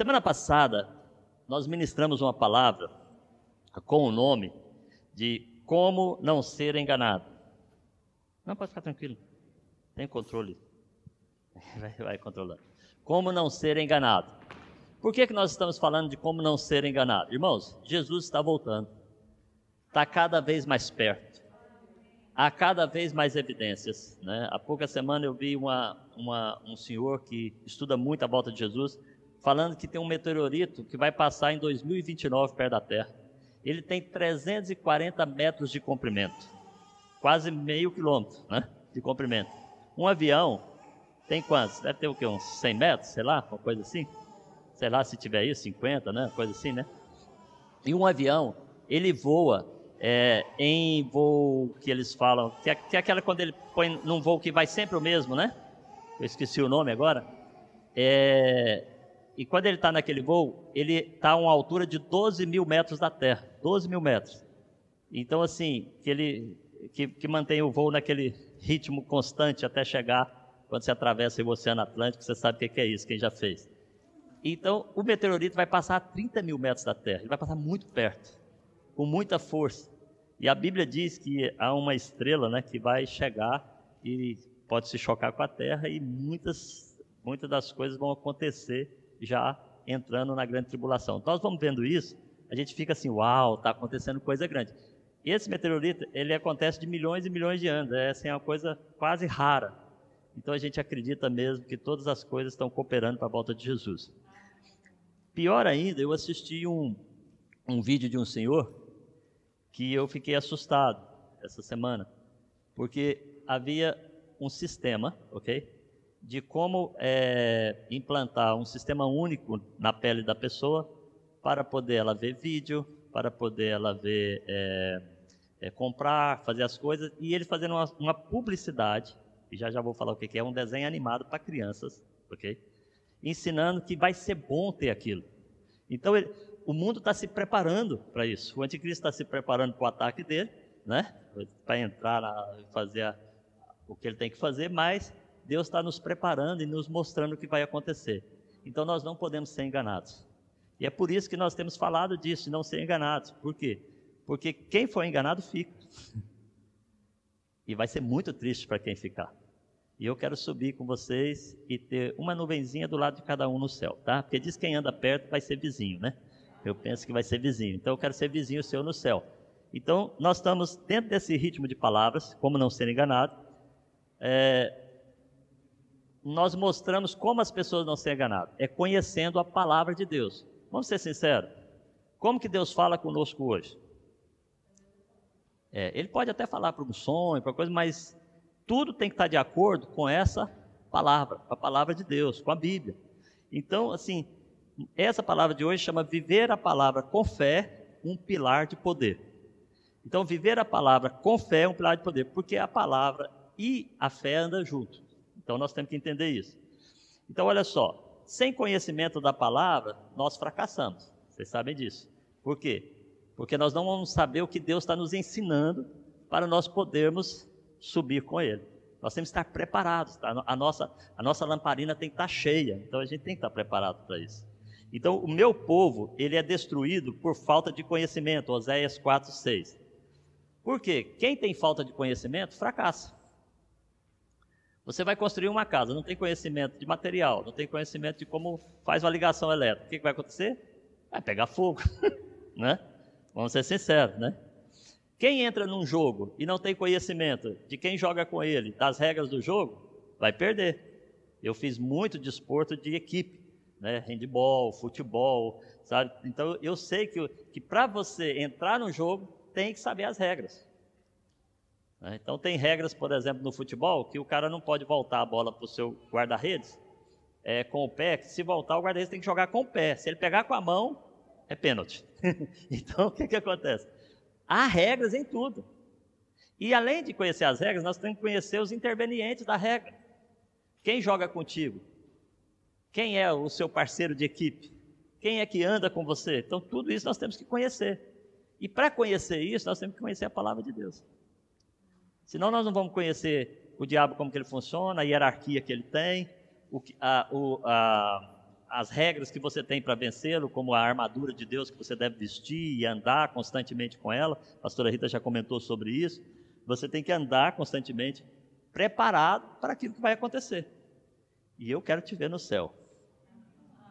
Semana passada, nós ministramos uma palavra com o nome de Como Não Ser Enganado. Não, pode ficar tranquilo. Tem controle. Vai, vai controlando. Como não ser enganado. Por que, que nós estamos falando de como não ser enganado? Irmãos, Jesus está voltando. Está cada vez mais perto. Há cada vez mais evidências. Né? Há pouca semana eu vi uma, uma, um senhor que estuda muito a volta de Jesus, falando que tem um meteorito que vai passar em 2029 perto da Terra. Ele tem 340 metros de comprimento, quase meio quilômetro né, de comprimento. Um avião tem quantos? Deve ter o quê? Uns 100 metros, sei lá, uma coisa assim? Sei lá se tiver isso, 50, né? Coisa assim, né? E um avião, ele voa é, em voo que eles falam, que é, que é aquela quando ele põe num voo que vai sempre o mesmo, né? Eu esqueci o nome agora. É, e quando ele está naquele voo, ele está a uma altura de 12 mil metros da Terra. 12 mil metros. Então, assim, que ele que, que mantém o voo naquele ritmo constante até chegar quando você atravessa o Oceano Atlântico, você sabe o que é isso, quem já fez. Então, o meteorito vai passar a 30 mil metros da Terra, ele vai passar muito perto, com muita força. E a Bíblia diz que há uma estrela né, que vai chegar e pode se chocar com a Terra e muitas, muitas das coisas vão acontecer já entrando na grande tribulação. Nós vamos vendo isso, a gente fica assim, uau, está acontecendo coisa grande. Esse meteorito, ele acontece de milhões e milhões de anos, é assim, uma coisa quase rara. Então a gente acredita mesmo que todas as coisas estão cooperando para a volta de Jesus. Pior ainda, eu assisti um, um vídeo de um senhor que eu fiquei assustado essa semana, porque havia um sistema, ok? De como é, implantar um sistema único na pele da pessoa para poder ela ver vídeo, para poder ela ver, é, é, comprar, fazer as coisas, e ele fazendo uma, uma publicidade e já já vou falar o que é um desenho animado para crianças, ok? Ensinando que vai ser bom ter aquilo. Então, ele, o mundo está se preparando para isso. O anticristo está se preparando para o ataque dele, né? Para entrar, e fazer a, o que ele tem que fazer, mas Deus está nos preparando e nos mostrando o que vai acontecer. Então, nós não podemos ser enganados. E é por isso que nós temos falado disso, de não ser enganados. Por quê? Porque quem for enganado fica. E vai ser muito triste para quem ficar. E eu quero subir com vocês e ter uma nuvenzinha do lado de cada um no céu, tá? Porque diz que quem anda perto vai ser vizinho, né? Eu penso que vai ser vizinho. Então eu quero ser vizinho seu no céu. Então nós estamos dentro desse ritmo de palavras, como não ser enganado. É, nós mostramos como as pessoas não serem enganadas. É conhecendo a palavra de Deus. Vamos ser sinceros. Como que Deus fala conosco hoje? É, ele pode até falar para um sonho, para coisa, mas tudo tem que estar de acordo com essa palavra, com a palavra de Deus, com a Bíblia. Então, assim, essa palavra de hoje chama viver a palavra com fé, um pilar de poder. Então, viver a palavra com fé é um pilar de poder, porque a palavra e a fé andam juntos. Então, nós temos que entender isso. Então, olha só, sem conhecimento da palavra, nós fracassamos. Vocês sabem disso. Por quê? Porque nós não vamos saber o que Deus está nos ensinando para nós podermos subir com ele. Nós temos que estar preparados, tá? a, nossa, a nossa lamparina tem que estar cheia, então a gente tem que estar preparado para isso. Então, o meu povo, ele é destruído por falta de conhecimento, Oséias 4, 6. Por quê? Quem tem falta de conhecimento, fracassa. Você vai construir uma casa, não tem conhecimento de material, não tem conhecimento de como faz uma ligação elétrica. O que, que vai acontecer? Vai pegar fogo, né? Vamos ser sinceros, né? Quem entra num jogo e não tem conhecimento de quem joga com ele, das regras do jogo, vai perder. Eu fiz muito desporto de equipe, né? handball, futebol, sabe? Então eu sei que, que para você entrar no jogo, tem que saber as regras. Né? Então tem regras, por exemplo, no futebol, que o cara não pode voltar a bola para o seu guarda-redes é, com o pé, que se voltar o guarda-redes tem que jogar com o pé. Se ele pegar com a mão, é pênalti. então o que, que acontece? Há regras em tudo. E além de conhecer as regras, nós temos que conhecer os intervenientes da regra. Quem joga contigo? Quem é o seu parceiro de equipe? Quem é que anda com você? Então, tudo isso nós temos que conhecer. E para conhecer isso, nós temos que conhecer a palavra de Deus. Senão, nós não vamos conhecer o diabo, como que ele funciona, a hierarquia que ele tem, o, a, o, a, as regras que você tem para vencê-lo, como a armadura de Deus que você deve vestir e andar constantemente com ela. A pastora Rita já comentou sobre isso. Você tem que andar constantemente preparado para aquilo que vai acontecer. E eu quero te ver no céu.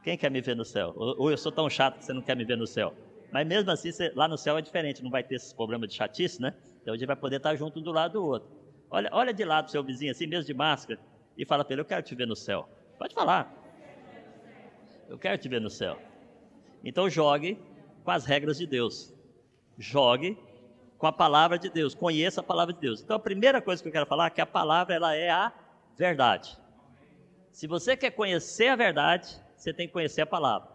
Quem quer me ver no céu? Ou eu sou tão chato que você não quer me ver no céu? Mas mesmo assim, lá no céu é diferente, não vai ter esse problema de chatice, né? Então a gente vai poder estar junto do lado do outro. Olha, olha de lado o seu vizinho, assim, mesmo de máscara, e fala para ele: Eu quero te ver no céu. Pode falar. Eu quero te ver no céu. Então jogue com as regras de Deus. Jogue com a palavra de Deus. Conheça a palavra de Deus. Então a primeira coisa que eu quero falar é que a palavra ela é a verdade. Se você quer conhecer a verdade, você tem que conhecer a palavra.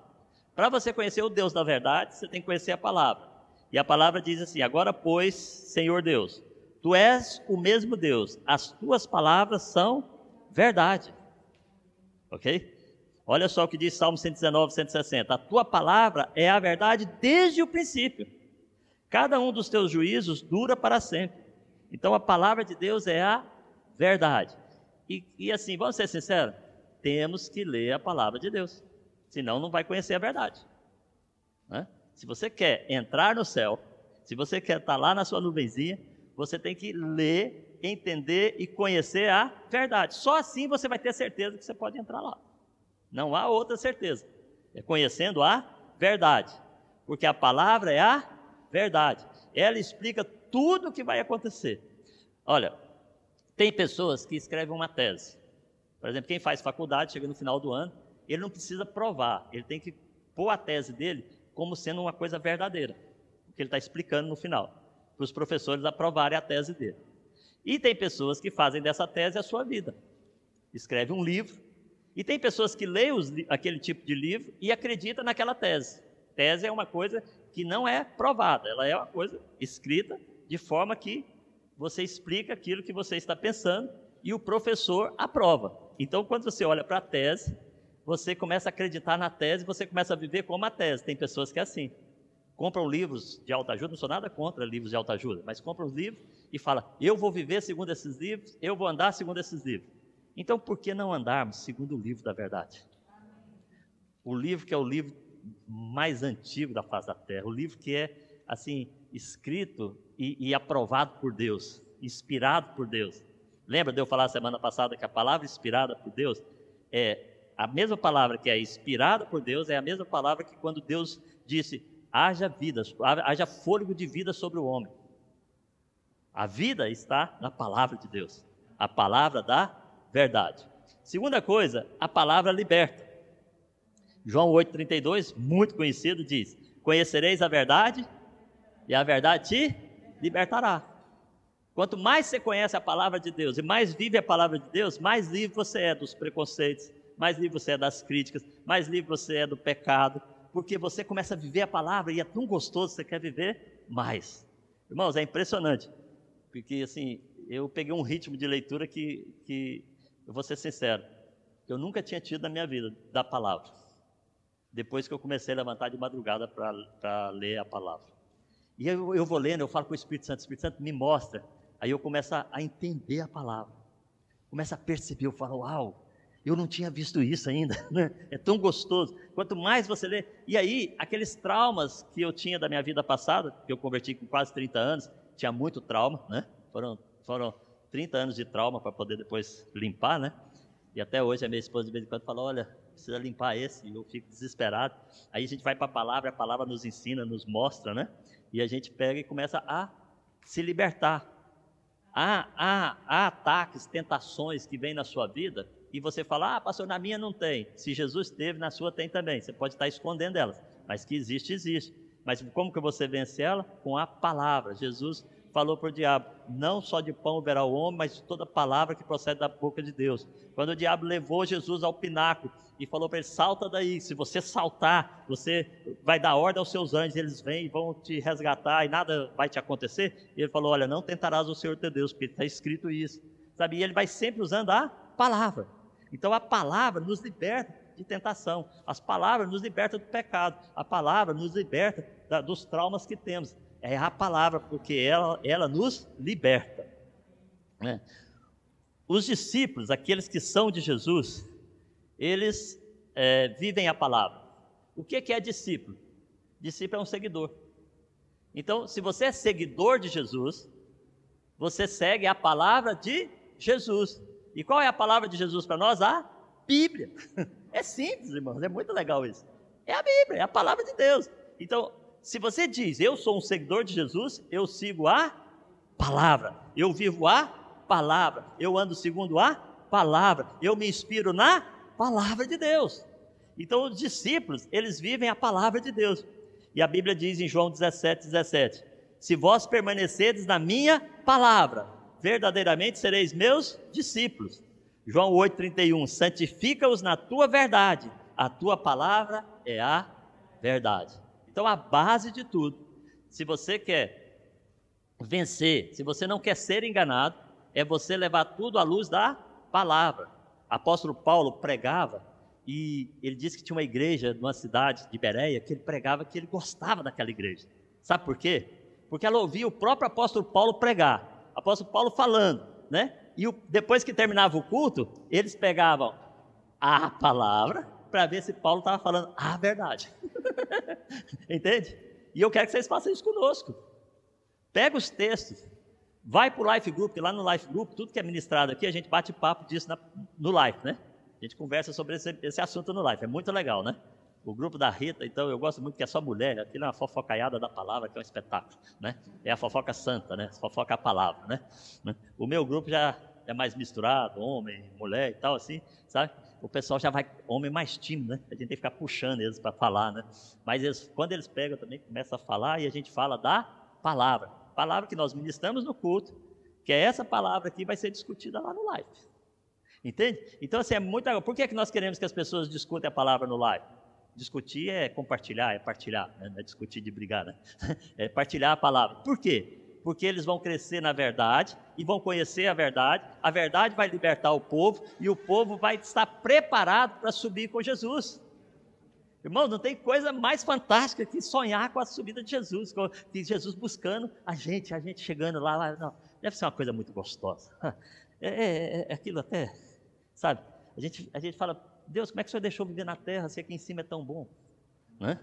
Para você conhecer o Deus da verdade, você tem que conhecer a palavra. E a palavra diz assim: Agora, pois, Senhor Deus, tu és o mesmo Deus, as tuas palavras são verdade. Ok? Olha só o que diz Salmo 119, 160. A tua palavra é a verdade desde o princípio. Cada um dos teus juízos dura para sempre. Então a palavra de Deus é a verdade. E, e assim, vamos ser sinceros, temos que ler a palavra de Deus. Senão não vai conhecer a verdade. Né? Se você quer entrar no céu, se você quer estar lá na sua nuvenzinha, você tem que ler, entender e conhecer a verdade. Só assim você vai ter certeza que você pode entrar lá. Não há outra certeza. É conhecendo a verdade. Porque a palavra é a verdade. Ela explica tudo o que vai acontecer. Olha, tem pessoas que escrevem uma tese. Por exemplo, quem faz faculdade, chega no final do ano, ele não precisa provar, ele tem que pôr a tese dele como sendo uma coisa verdadeira, o que ele está explicando no final, para os professores aprovarem a tese dele. E tem pessoas que fazem dessa tese a sua vida. Escreve um livro, e tem pessoas que leem os, aquele tipo de livro e acreditam naquela tese. Tese é uma coisa que não é provada, ela é uma coisa escrita de forma que você explica aquilo que você está pensando e o professor aprova. Então, quando você olha para a tese, você começa a acreditar na tese, você começa a viver como a tese. Tem pessoas que é assim. Compram livros de autoajuda, não sou nada contra livros de autoajuda, mas compram os livros e fala: "Eu vou viver segundo esses livros, eu vou andar segundo esses livros". Então, por que não andarmos segundo o livro da verdade? O livro que é o livro mais antigo da face da terra, o livro que é, assim, escrito e, e aprovado por Deus, inspirado por Deus. Lembra de eu falar semana passada que a palavra inspirada por Deus é a mesma palavra que é inspirada por Deus, é a mesma palavra que quando Deus disse: haja vida, haja fôlego de vida sobre o homem. A vida está na palavra de Deus, a palavra da verdade. Segunda coisa, a palavra liberta. João 8,32, muito conhecido, diz: Conhecereis a verdade, e a verdade te libertará. Quanto mais você conhece a palavra de Deus e mais vive a palavra de Deus, mais livre você é dos preconceitos, mais livre você é das críticas, mais livre você é do pecado, porque você começa a viver a palavra e é tão gostoso, você quer viver mais. Irmãos, é impressionante, porque assim, eu peguei um ritmo de leitura que, que eu vou ser sincero, eu nunca tinha tido na minha vida da palavra. Depois que eu comecei a levantar de madrugada para ler a palavra. E eu, eu vou lendo, eu falo com o Espírito Santo, o Espírito Santo me mostra. Aí eu começo a, entender a palavra. Começo a perceber, eu falo, uau, eu não tinha visto isso ainda, né? É tão gostoso. Quanto mais você lê. E aí, aqueles traumas que eu tinha da minha vida passada, que eu converti com quase 30 anos, tinha muito trauma, né? Foram, foram 30 anos de trauma para poder depois limpar, né? E até hoje a minha esposa de vez em quando fala: olha, precisa limpar esse, e eu fico desesperado. Aí a gente vai para a palavra, a palavra nos ensina, nos mostra, né? E a gente pega e começa a se libertar. Há, há, há ataques, tentações que vêm na sua vida e você fala: ah, pastor, na minha não tem. Se Jesus teve, na sua tem também. Você pode estar escondendo elas, mas que existe, existe. Mas como que você vence ela? Com a palavra. Jesus falou para o diabo: Não só de pão verá o homem, mas toda palavra que procede da boca de Deus. Quando o diabo levou Jesus ao pináculo e falou para ele: Salta daí, se você saltar, você vai dar ordem aos seus anjos, eles vêm e vão te resgatar e nada vai te acontecer. E ele falou: Olha, não tentarás o Senhor teu Deus, porque está escrito isso. Sabe? E ele vai sempre usando a palavra. Então a palavra nos liberta de tentação, as palavras nos libertam do pecado, a palavra nos liberta da, dos traumas que temos é a palavra, porque ela, ela nos liberta. Né? Os discípulos, aqueles que são de Jesus, eles é, vivem a palavra. O que, que é discípulo? Discípulo é um seguidor. Então, se você é seguidor de Jesus, você segue a palavra de Jesus. E qual é a palavra de Jesus para nós? A Bíblia. É simples, irmãos, é muito legal isso. É a Bíblia, é a palavra de Deus. Então, se você diz, eu sou um seguidor de Jesus, eu sigo a palavra, eu vivo a palavra, eu ando segundo a palavra, eu me inspiro na palavra de Deus. Então, os discípulos, eles vivem a palavra de Deus. E a Bíblia diz em João 17, 17: Se vós permanecerdes na minha palavra, verdadeiramente sereis meus discípulos. João 8,31: Santifica-os na tua verdade, a tua palavra é a verdade. Então, a base de tudo, se você quer vencer, se você não quer ser enganado, é você levar tudo à luz da palavra. Apóstolo Paulo pregava e ele disse que tinha uma igreja numa cidade de Bereia que ele pregava que ele gostava daquela igreja. Sabe por quê? Porque ela ouvia o próprio apóstolo Paulo pregar. Apóstolo Paulo falando, né? E o, depois que terminava o culto, eles pegavam a palavra para ver se Paulo estava falando a verdade. Entende? E eu quero que vocês façam isso conosco. Pega os textos, vai para o Life Group, lá no Life Group, tudo que é ministrado aqui, a gente bate papo disso na, no Life, né? A gente conversa sobre esse, esse assunto no live, é muito legal, né? O grupo da Rita, então, eu gosto muito que é só mulher, aquilo é uma fofocaiada da palavra, que é um espetáculo, né? É a fofoca santa, né? Fofoca a palavra, né? O meu grupo já é mais misturado, homem, mulher e tal, assim, sabe? O pessoal já vai, homem mais tímido, né? A gente tem que ficar puxando eles para falar, né? Mas eles, quando eles pegam também, começam a falar e a gente fala da palavra. Palavra que nós ministramos no culto, que é essa palavra aqui vai ser discutida lá no live. Entende? Então, assim, é muito. Por que, é que nós queremos que as pessoas discutam a palavra no live? Discutir é compartilhar, é partilhar, né? não é discutir de brigar, né? É partilhar a palavra. Por quê? Porque eles vão crescer na verdade e vão conhecer a verdade, a verdade vai libertar o povo e o povo vai estar preparado para subir com Jesus. Irmão, não tem coisa mais fantástica que sonhar com a subida de Jesus, com Jesus buscando a gente, a gente chegando lá. lá não, deve ser uma coisa muito gostosa. É, é, é aquilo até Sabe? A gente, a gente fala, Deus, como é que o Senhor deixou viver na terra se aqui em cima é tão bom? Né?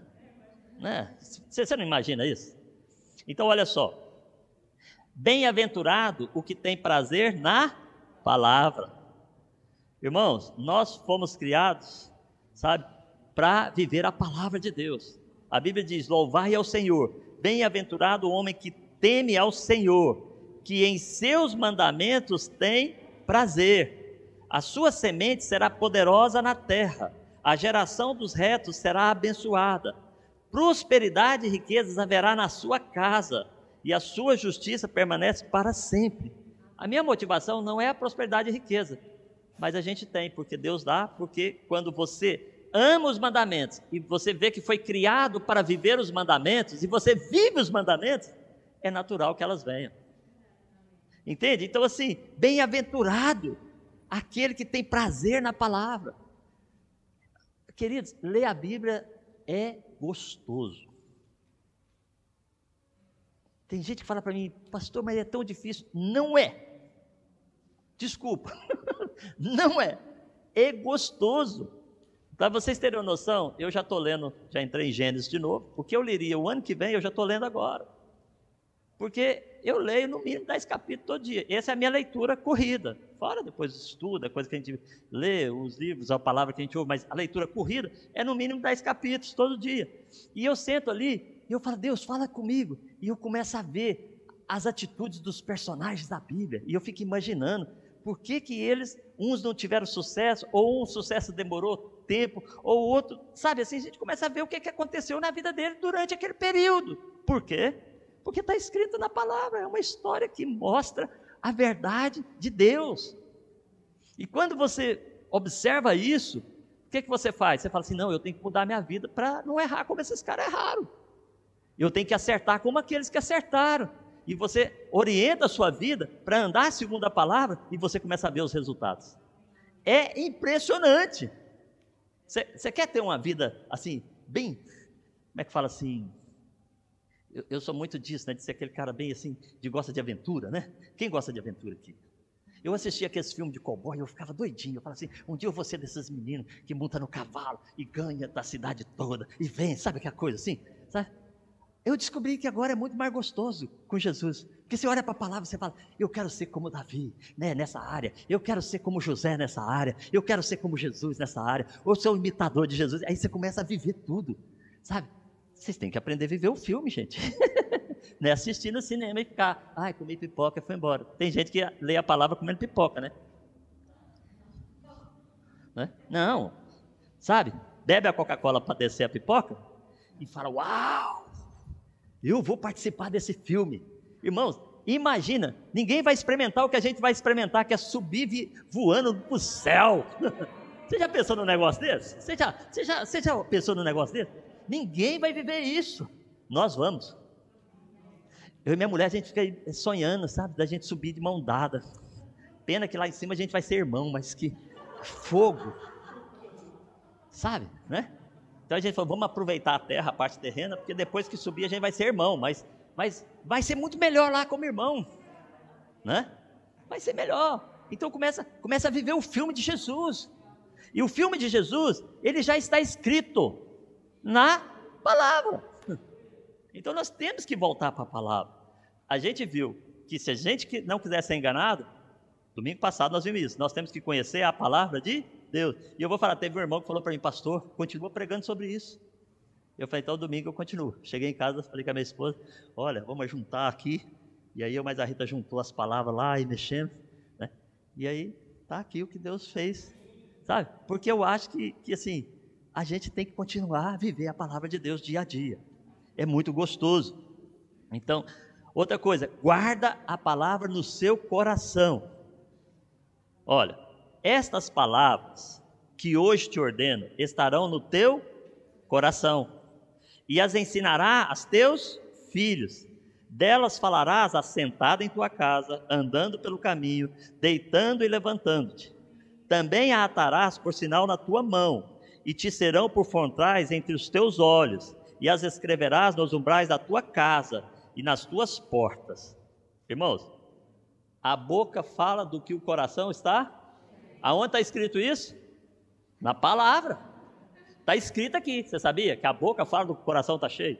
Né? Você, você não imagina isso? Então, olha só. Bem-aventurado o que tem prazer na palavra. Irmãos, nós fomos criados, sabe, para viver a palavra de Deus. A Bíblia diz: Louvai ao Senhor. Bem-aventurado o homem que teme ao Senhor, que em seus mandamentos tem prazer. A sua semente será poderosa na terra, a geração dos retos será abençoada. Prosperidade e riquezas haverá na sua casa, e a sua justiça permanece para sempre. A minha motivação não é a prosperidade e riqueza, mas a gente tem, porque Deus dá, porque quando você ama os mandamentos e você vê que foi criado para viver os mandamentos e você vive os mandamentos, é natural que elas venham. Entende? Então, assim, bem-aventurado aquele que tem prazer na palavra. Queridos, ler a Bíblia é gostoso. Tem gente que fala para mim, pastor, mas é tão difícil. Não é. Desculpa. Não é. É gostoso. Para vocês terem uma noção, eu já estou lendo, já entrei em Gênesis de novo, porque eu leria o ano que vem, eu já estou lendo agora. Porque eu leio no mínimo 10 capítulos todo dia. Essa é a minha leitura corrida. Fora depois estuda, coisa que a gente lê, os livros, a palavra que a gente ouve, mas a leitura corrida é no mínimo 10 capítulos todo dia. E eu sento ali e eu falo, Deus, fala comigo. E eu começo a ver as atitudes dos personagens da Bíblia. E eu fico imaginando por que, que eles, uns não tiveram sucesso, ou um sucesso demorou tempo, ou outro, sabe assim, a gente começa a ver o que, que aconteceu na vida dele durante aquele período. Por quê? Porque está escrito na palavra, é uma história que mostra a verdade de Deus. E quando você observa isso, o que, que você faz? Você fala assim: não, eu tenho que mudar minha vida para não errar como esses caras erraram. Eu tenho que acertar como aqueles que acertaram. E você orienta a sua vida para andar segundo a palavra e você começa a ver os resultados. É impressionante. Você quer ter uma vida assim, bem, como é que fala assim, eu, eu, sou muito disso, né? De ser aquele cara bem assim, de gosta de aventura, né? Quem gosta de aventura aqui? Eu assistia aqueles filmes de cowboy, eu ficava doidinho. Eu falava assim: um dia eu vou ser desses meninos que monta no cavalo e ganha da cidade toda e vem, sabe aquela coisa assim? Sabe? Eu descobri que agora é muito mais gostoso com Jesus. Porque você olha para a palavra e você fala, eu quero ser como Davi, né, nessa área, eu quero ser como José nessa área, eu quero ser como Jesus nessa área, ou ser um imitador de Jesus. Aí você começa a viver tudo, sabe? Vocês têm que aprender a viver o filme, gente. Não é assistir no cinema e ficar, ai, comi pipoca e foi embora. Tem gente que lê a palavra comendo pipoca, né? né? Não, sabe? Bebe a Coca-Cola para descer a pipoca e fala, uau, eu vou participar desse filme. Irmãos, imagina, ninguém vai experimentar o que a gente vai experimentar, que é subir voando para o céu. Você já pensou num negócio desse? Você já, você, já, você já pensou num negócio desse? Ninguém vai viver isso. Nós vamos. Eu e minha mulher, a gente fica sonhando, sabe? Da gente subir de mão dada. Pena que lá em cima a gente vai ser irmão, mas que fogo. Sabe, né? Então a gente falou, vamos aproveitar a terra, a parte terrena, porque depois que subir a gente vai ser irmão, mas, mas vai ser muito melhor lá como irmão, né? Vai ser melhor. Então começa, começa a viver o filme de Jesus. E o filme de Jesus, ele já está escrito na palavra. Então nós temos que voltar para a palavra. A gente viu que se a gente não quiser ser enganado, domingo passado nós vimos isso, nós temos que conhecer a palavra de Deus. E eu vou falar, teve um irmão que falou para mim, pastor, continua pregando sobre isso. Eu falei, então domingo eu continuo. Cheguei em casa, falei com a minha esposa, olha, vamos juntar aqui. E aí eu mais a Rita juntou as palavras lá e mexendo. Né? E aí, tá aqui o que Deus fez. Sabe? Porque eu acho que, que assim, a gente tem que continuar a viver a palavra de Deus dia a dia é muito gostoso. Então, outra coisa, guarda a palavra no seu coração. Olha, estas palavras que hoje te ordeno estarão no teu coração e as ensinará aos teus filhos. Delas falarás assentado em tua casa, andando pelo caminho, deitando e levantando-te. Também a atarás por sinal na tua mão, e te serão por frontais entre os teus olhos e as escreverás nos umbrais da tua casa e nas tuas portas. Irmãos, a boca fala do que o coração está. Aonde está escrito isso? Na palavra. Está escrito aqui, você sabia? Que a boca fala do que o coração está cheio.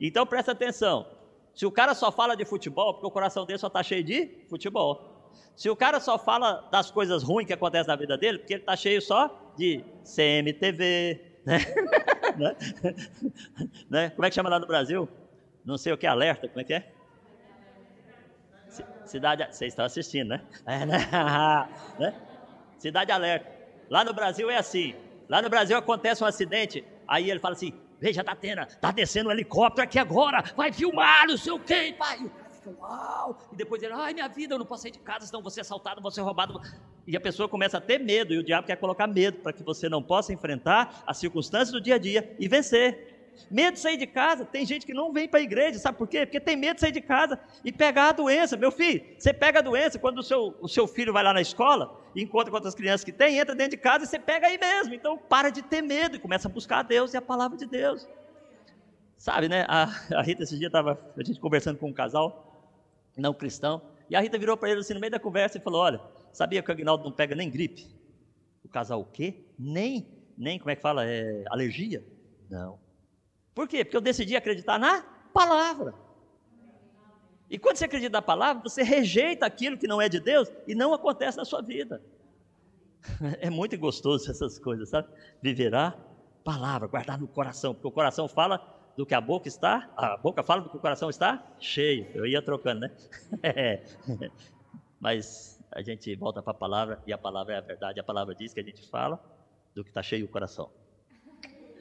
Então presta atenção. Se o cara só fala de futebol, porque o coração dele só está cheio de futebol. Se o cara só fala das coisas ruins que acontecem na vida dele, porque ele está cheio só de CMTV, né? né? né? Como é que chama lá no Brasil? Não sei o que, alerta, como é que é? Cidade, vocês estão assistindo, né? É, né? né? Cidade alerta. Lá no Brasil é assim. Lá no Brasil acontece um acidente, aí ele fala assim: Veja, tendo, tá descendo um helicóptero aqui agora, vai filmar, não sei o quê, pai fica, uau! E depois ele, ai minha vida, eu não posso sair de casa, senão vou ser assaltado, vou ser roubado. E a pessoa começa a ter medo, e o diabo quer colocar medo para que você não possa enfrentar as circunstâncias do dia a dia e vencer. Medo de sair de casa, tem gente que não vem para a igreja, sabe por quê? Porque tem medo de sair de casa e pegar a doença. Meu filho, você pega a doença quando o seu, o seu filho vai lá na escola encontra com outras crianças que tem, entra dentro de casa e você pega aí mesmo. Então para de ter medo e começa a buscar a Deus e a palavra de Deus. Sabe, né? A, a Rita esse dia estava a gente conversando com um casal não cristão. E a Rita virou para ele assim no meio da conversa e falou: Olha, sabia que o Agnaldo não pega nem gripe? O casal o quê? Nem, nem, como é que fala? É, alergia? Não. Por quê? Porque eu decidi acreditar na palavra. E quando você acredita na palavra, você rejeita aquilo que não é de Deus e não acontece na sua vida. É muito gostoso essas coisas, sabe? Viverá palavra, guardar no coração, porque o coração fala do que a boca está, a boca fala do que o coração está cheio. Eu ia trocando, né? Mas a gente volta para a palavra e a palavra é a verdade. A palavra diz que a gente fala do que está cheio o coração.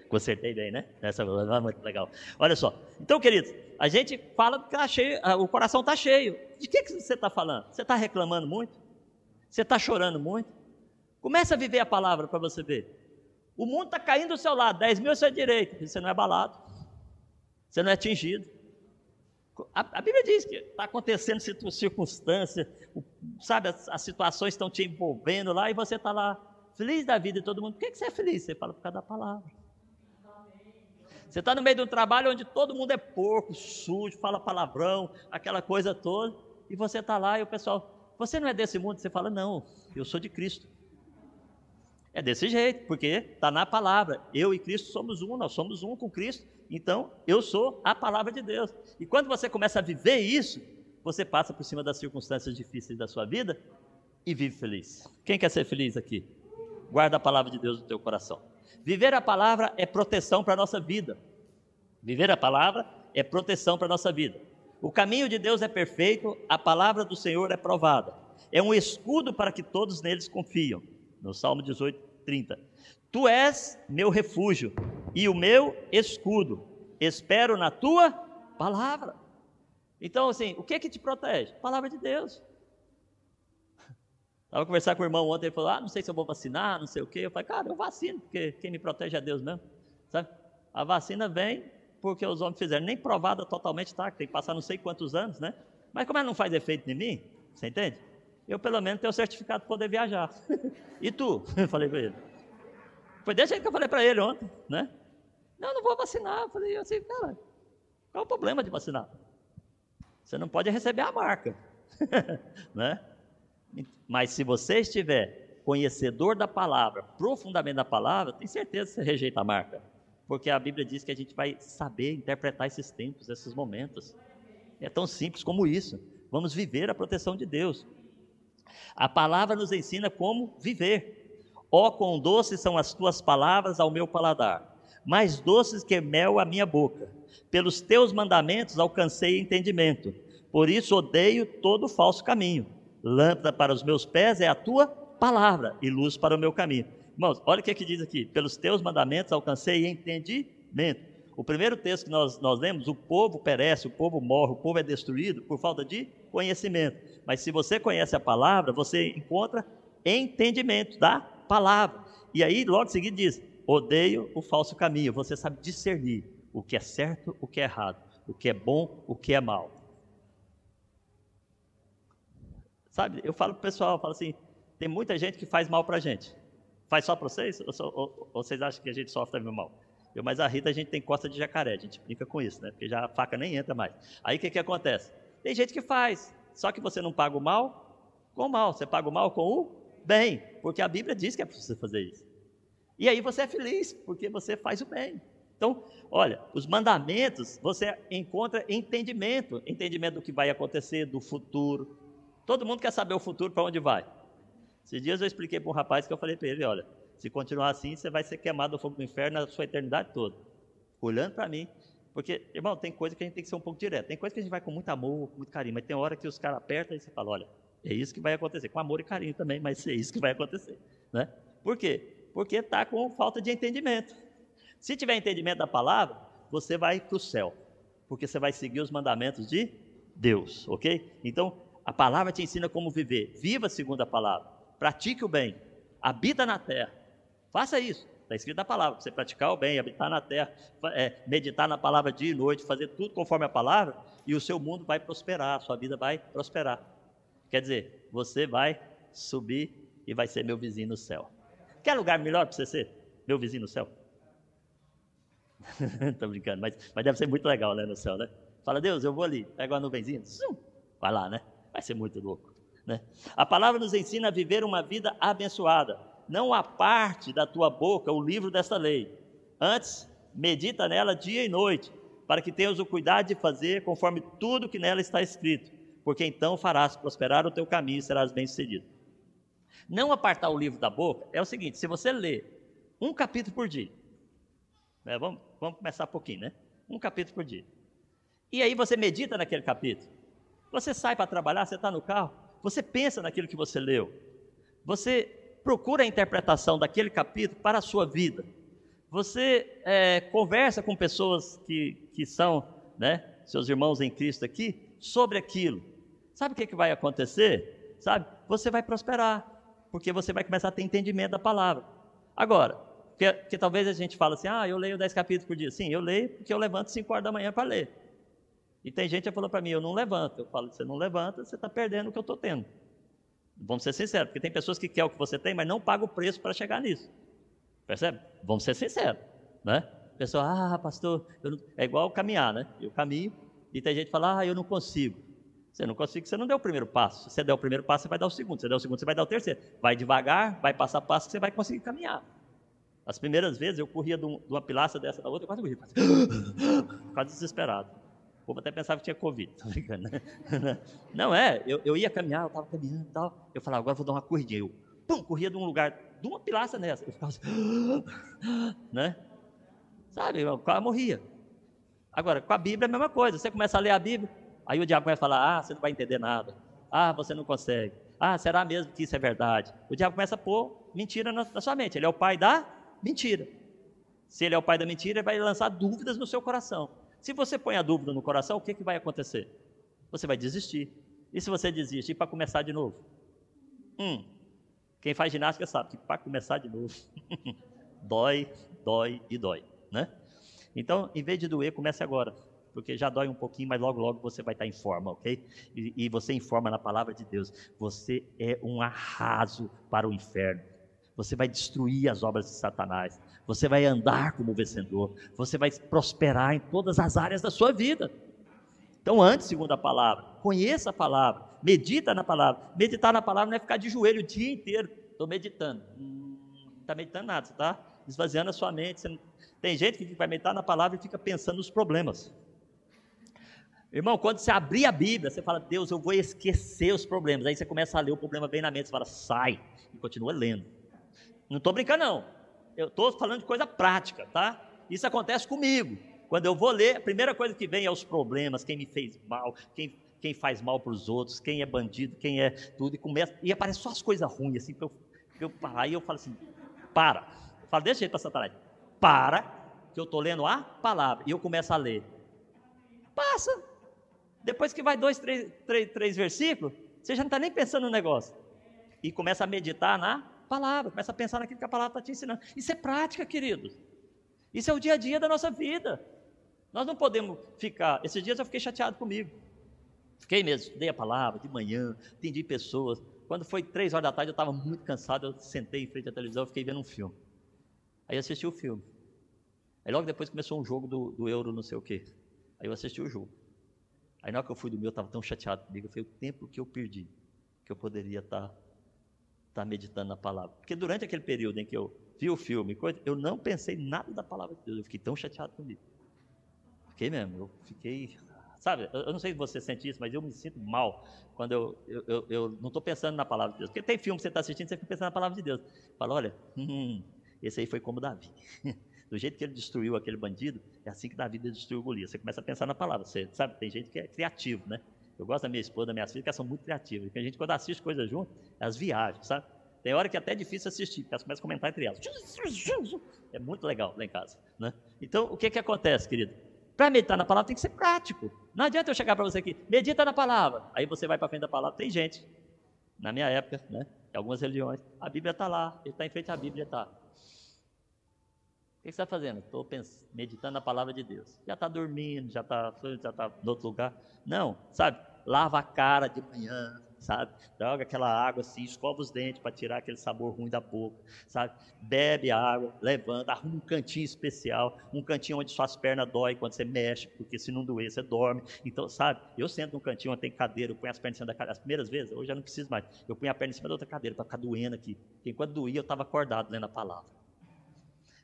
Consertei bem, né? Essa é muito legal. Olha só. Então, queridos, a gente fala que tá cheio, o coração está cheio. De que, que você está falando? Você está reclamando muito? Você está chorando muito? Começa a viver a palavra para você ver. O mundo está caindo do seu lado, 10 mil ao seu direito, você não é abalado. Você não é atingido. A, a Bíblia diz que está acontecendo circunstâncias, sabe, as, as, situações estão te envolvendo lá e você está lá feliz da vida e todo mundo. Por que, que você é feliz? Você fala por causa da palavra. Você está no meio de um trabalho onde todo mundo é porco, sujo, fala palavrão, aquela coisa toda, e você está lá e o pessoal, Você não é desse mundo? Você fala, não, eu sou de Cristo. É desse jeito, porque está na palavra. Eu e Cristo somos um, nós somos um com Cristo. Então, eu sou a palavra de Deus. E quando você começa a viver isso, você passa por cima das circunstâncias difíceis da sua vida e vive feliz. Quem quer ser feliz aqui? Guarda a palavra de Deus no teu coração. Viver a palavra é proteção para a nossa vida. Viver a palavra é proteção para a nossa vida. O caminho de Deus é perfeito, a palavra do Senhor é provada. É um escudo para que todos neles confiam. No Salmo 18, 30. Tu és meu refúgio e o meu escudo. Espero na tua palavra. Então, assim, o que é que te protege? palavra de Deus. Estava conversando com o irmão ontem, ele falou: Ah, não sei se eu vou vacinar, não sei o quê. Eu falei: Cara, eu vacino, porque quem me protege é Deus mesmo. Sabe? A vacina vem porque os homens fizeram, nem provada totalmente, tá? Tem que passar não sei quantos anos, né? Mas como ela não faz efeito em mim, você entende? Eu pelo menos tenho o certificado para poder viajar. e tu? Eu falei para ele. Foi desse jeito que eu falei para ele ontem, né? Não, não vou vacinar. Eu falei assim, cara, qual é o problema de vacinar? Você não pode receber a marca, né? Mas se você estiver conhecedor da palavra, profundamente da palavra, tem certeza que você rejeita a marca porque a Bíblia diz que a gente vai saber interpretar esses tempos, esses momentos. É tão simples como isso. Vamos viver a proteção de Deus. A palavra nos ensina como viver. Ó, oh, quão doces são as tuas palavras ao meu paladar, mais doces que mel à minha boca. Pelos teus mandamentos alcancei entendimento. Por isso odeio todo falso caminho. Lâmpada para os meus pés é a tua palavra e luz para o meu caminho. Irmãos, olha o que, é que diz aqui: pelos teus mandamentos alcancei entendimento. O primeiro texto que nós, nós lemos, o povo perece, o povo morre, o povo é destruído por falta de conhecimento. Mas se você conhece a palavra, você encontra entendimento da palavra. E aí, logo em seguida, diz: odeio o falso caminho. Você sabe discernir o que é certo, o que é errado, o que é bom, o que é mal. Sabe, eu falo para o pessoal, eu falo assim: tem muita gente que faz mal para a gente. Faz só para vocês? Ou, ou, ou, vocês acham que a gente sofre também mal? Eu, mas a Rita a gente tem costa de jacaré, a gente brinca com isso, né? Porque já a faca nem entra mais. Aí o que, que acontece? Tem gente que faz, só que você não paga o mal com o mal, você paga o mal com o bem, porque a Bíblia diz que é você fazer isso. E aí você é feliz, porque você faz o bem. Então, olha, os mandamentos, você encontra entendimento, entendimento do que vai acontecer, do futuro. Todo mundo quer saber o futuro para onde vai. Esses dias eu expliquei para um rapaz que eu falei para ele: olha, se continuar assim, você vai ser queimado no fogo do inferno a sua eternidade toda. Olhando para mim. Porque, irmão, tem coisa que a gente tem que ser um pouco direto. Tem coisa que a gente vai com muito amor, com muito carinho, mas tem hora que os caras apertam e você fala: olha, é isso que vai acontecer. Com amor e carinho também, mas é isso que vai acontecer. Né? Por quê? Porque está com falta de entendimento. Se tiver entendimento da palavra, você vai para o céu, porque você vai seguir os mandamentos de Deus, ok? Então, a palavra te ensina como viver. Viva segundo a palavra pratique o bem, habita na terra. Faça isso. Está escrito na palavra, você praticar o bem, habitar na terra, é, meditar na palavra dia e noite, fazer tudo conforme a palavra, e o seu mundo vai prosperar, a sua vida vai prosperar. Quer dizer, você vai subir e vai ser meu vizinho no céu. Quer lugar melhor para você ser? Meu vizinho no céu? Estou brincando, mas, mas deve ser muito legal né, no céu, né? Fala, Deus, eu vou ali, pega uma nuvenzinha, vai lá, né? Vai ser muito louco. Né? A palavra nos ensina a viver uma vida abençoada. Não aparte da tua boca o livro desta lei. Antes, medita nela dia e noite, para que tenhas o cuidado de fazer conforme tudo que nela está escrito, porque então farás prosperar o teu caminho e serás bem-sucedido. Não apartar o livro da boca é o seguinte: se você lê um capítulo por dia, né, vamos, vamos começar um pouquinho, né? Um capítulo por dia. E aí você medita naquele capítulo. Você sai para trabalhar, você está no carro, você pensa naquilo que você leu. Você procura a interpretação daquele capítulo para a sua vida. Você é, conversa com pessoas que, que são né, seus irmãos em Cristo aqui sobre aquilo. Sabe o que, que vai acontecer? Sabe? Você vai prosperar, porque você vai começar a ter entendimento da palavra. Agora, que, que talvez a gente fale assim, ah, eu leio 10 capítulos por dia. Sim, eu leio porque eu levanto 5 horas da manhã para ler. E tem gente que falou para mim, eu não levanto. Eu falo, você não levanta, você está perdendo o que eu estou tendo. Vamos ser sinceros, porque tem pessoas que querem o que você tem, mas não pagam o preço para chegar nisso. Percebe? Vamos ser sinceros, né? Pessoa, ah, pastor, não... é igual caminhar, né? Eu caminho e tem gente que fala, ah, eu não consigo. Você não consegue, você não deu o primeiro passo. Se você der o primeiro passo, você vai dar o segundo. Se você der o segundo, você vai dar o terceiro. Vai devagar, vai passo a passo, você vai conseguir caminhar. As primeiras vezes eu corria de, uma pilastra dessa da outra, eu quase morri. Quase, quase desesperado. O povo até pensava que tinha Covid. Tá né? Não é, eu, eu ia caminhar, eu estava caminhando e tal. Eu falava, agora vou dar uma corridinha. Eu pum, corria de um lugar, de uma pilastra nessa. Eu ficava assim, né? Sabe, eu quase morria. Agora, com a Bíblia é a mesma coisa. Você começa a ler a Bíblia, Aí o diabo vai falar: ah, você não vai entender nada. Ah, você não consegue. Ah, será mesmo que isso é verdade? O diabo começa a pôr mentira na, sua mente. Ele é o pai da mentira. Se ele é o pai da mentira, ele vai lançar dúvidas no seu coração. Se você põe a dúvida no coração, o que, que vai acontecer? Você vai desistir. E se você desistir para começar de novo? Hum, quem faz ginástica sabe que para começar de novo, dói, dói e dói, né? Então, em vez de doer, comece agora porque já dói um pouquinho, mas logo, logo você vai estar em forma, ok? E, e você informa na palavra de Deus. Você é um arraso para o inferno. Você vai destruir as obras de Satanás. Você vai andar como vencedor. Você vai prosperar em todas as áreas da sua vida. Então, antes, segundo a palavra, conheça a palavra, medita na palavra. Meditar na palavra não é ficar de joelho o dia inteiro. Estou meditando. Hum, não está meditando nada, você está esvaziando a sua mente. Não... Tem gente que vai meditar na palavra e fica pensando nos problemas. Irmão, quando você abrir a Bíblia, você fala, Deus, eu vou esquecer os problemas. Aí você começa a ler, o problema vem na mente, você fala, sai, e continua lendo. Não estou brincando, não. Eu estou falando de coisa prática, tá? Isso acontece comigo. Quando eu vou ler, a primeira coisa que vem é os problemas, quem me fez mal, quem, quem faz mal para os outros, quem é bandido, quem é tudo, e começa, e aparece só as coisas ruins, assim, eu, eu, aí eu falo assim, para. Eu falo desse jeito para Satanás, para, que eu estou lendo a palavra, e eu começo a ler. Passa, depois que vai dois, três, três, três versículos, você já não está nem pensando no negócio. E começa a meditar na palavra, começa a pensar naquilo que a palavra está te ensinando. Isso é prática, queridos. Isso é o dia a dia da nossa vida. Nós não podemos ficar. Esses dias eu fiquei chateado comigo. Fiquei mesmo, estudei a palavra de manhã, atendi pessoas. Quando foi três horas da tarde, eu estava muito cansado, eu sentei em frente à televisão, fiquei vendo um filme. Aí assisti o filme. Aí logo depois começou um jogo do, do Euro, não sei o quê. Aí eu assisti o jogo. Aí na hora que eu fui do meu, eu estava tão chateado comigo. Eu falei, o tempo que eu perdi, que eu poderia estar tá, tá meditando na palavra. Porque durante aquele período em que eu vi o filme, coisa, eu não pensei nada da palavra de Deus. Eu fiquei tão chateado comigo. Fiquei mesmo, eu fiquei. Sabe, eu não sei se você sente isso, mas eu me sinto mal quando eu, eu, eu, eu não estou pensando na palavra de Deus. Porque tem filme que você está assistindo, você fica pensando na palavra de Deus. Fala, olha, hum, esse aí foi como Davi. Do jeito que ele destruiu aquele bandido, é assim que Davi destruiu Golias. Você começa a pensar na palavra. Você sabe, tem gente que é criativo, né? Eu gosto da minha esposa, das minhas filhas, que elas são muito criativas. A gente, quando assiste coisas juntas, elas viajam, sabe? Tem hora que é até difícil assistir, porque elas começam a comentar entre elas. É muito legal lá em casa, né? Então, o que que acontece, querido? Para meditar na palavra tem que ser prático. Não adianta eu chegar para você aqui, medita na palavra. Aí você vai para frente da palavra. Tem gente, na minha época, né? Em algumas religiões, a Bíblia está lá, ele está em frente à Bíblia, está. O que você está fazendo? Estou meditando a palavra de Deus. Já está dormindo, já está já tá em outro lugar. Não, sabe? Lava a cara de manhã, sabe? Joga aquela água assim, escova os dentes para tirar aquele sabor ruim da boca, sabe? Bebe a água, levanta, arruma um cantinho especial, um cantinho onde suas pernas doem quando você mexe, porque se não doer, você dorme. Então, sabe? Eu sento num cantinho onde tem cadeira, eu ponho as pernas em cima da cadeira. As primeiras vezes, hoje já não preciso mais. Eu ponho a perna em cima da outra cadeira para ficar doendo aqui. Porque enquanto doía, eu estava acordado lendo a palavra.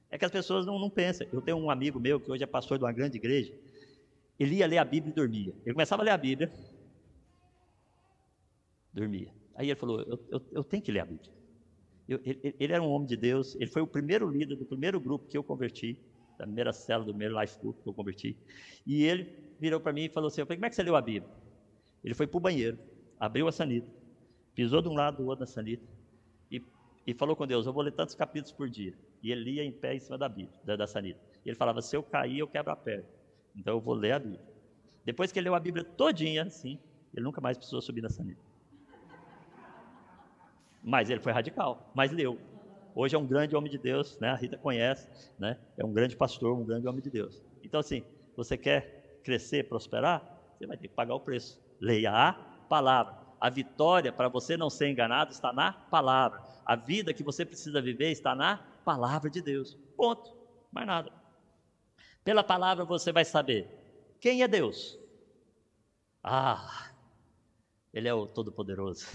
É que as pessoas não, não pensam. Eu tenho um amigo meu que hoje é pastor de uma grande igreja. Ele ia ler a Bíblia e dormia. Ele começava a ler a Bíblia, dormia. Aí ele falou: Eu, eu, eu tenho que ler a Bíblia. Eu, ele, ele, era um homem de Deus. Ele foi o primeiro líder do primeiro grupo que eu converti, da primeira célula do primeiro life group que eu converti. E ele virou para mim e falou assim: Eu falei, Como é que você leu a Bíblia? Ele foi para o banheiro, abriu a sanita, pisou de um lado do outro na sanita e, e falou com Deus: Eu vou ler tantos capítulos por dia. E ele lia em pé em cima da Bíblia, da, da sanita. E ele falava: se eu cair, eu quebro a perna. Então eu vou ler a Bíblia. Depois que ele leu a Bíblia todinha, assim, ele nunca mais precisou subir na sanita. Mas ele foi radical, mas leu. Hoje é um grande homem de Deus, né? A Rita conhece, né? É um grande pastor, um grande homem de Deus. Então assim, você quer crescer, prosperar, você vai ter que pagar o preço. Leia a palavra. A vitória para você não ser enganado está na palavra. A vida que você precisa viver está na palavra de Deus. Ponto. Mais nada. Pela palavra você vai saber quem é Deus. Ah, Ele é o Todo-Poderoso.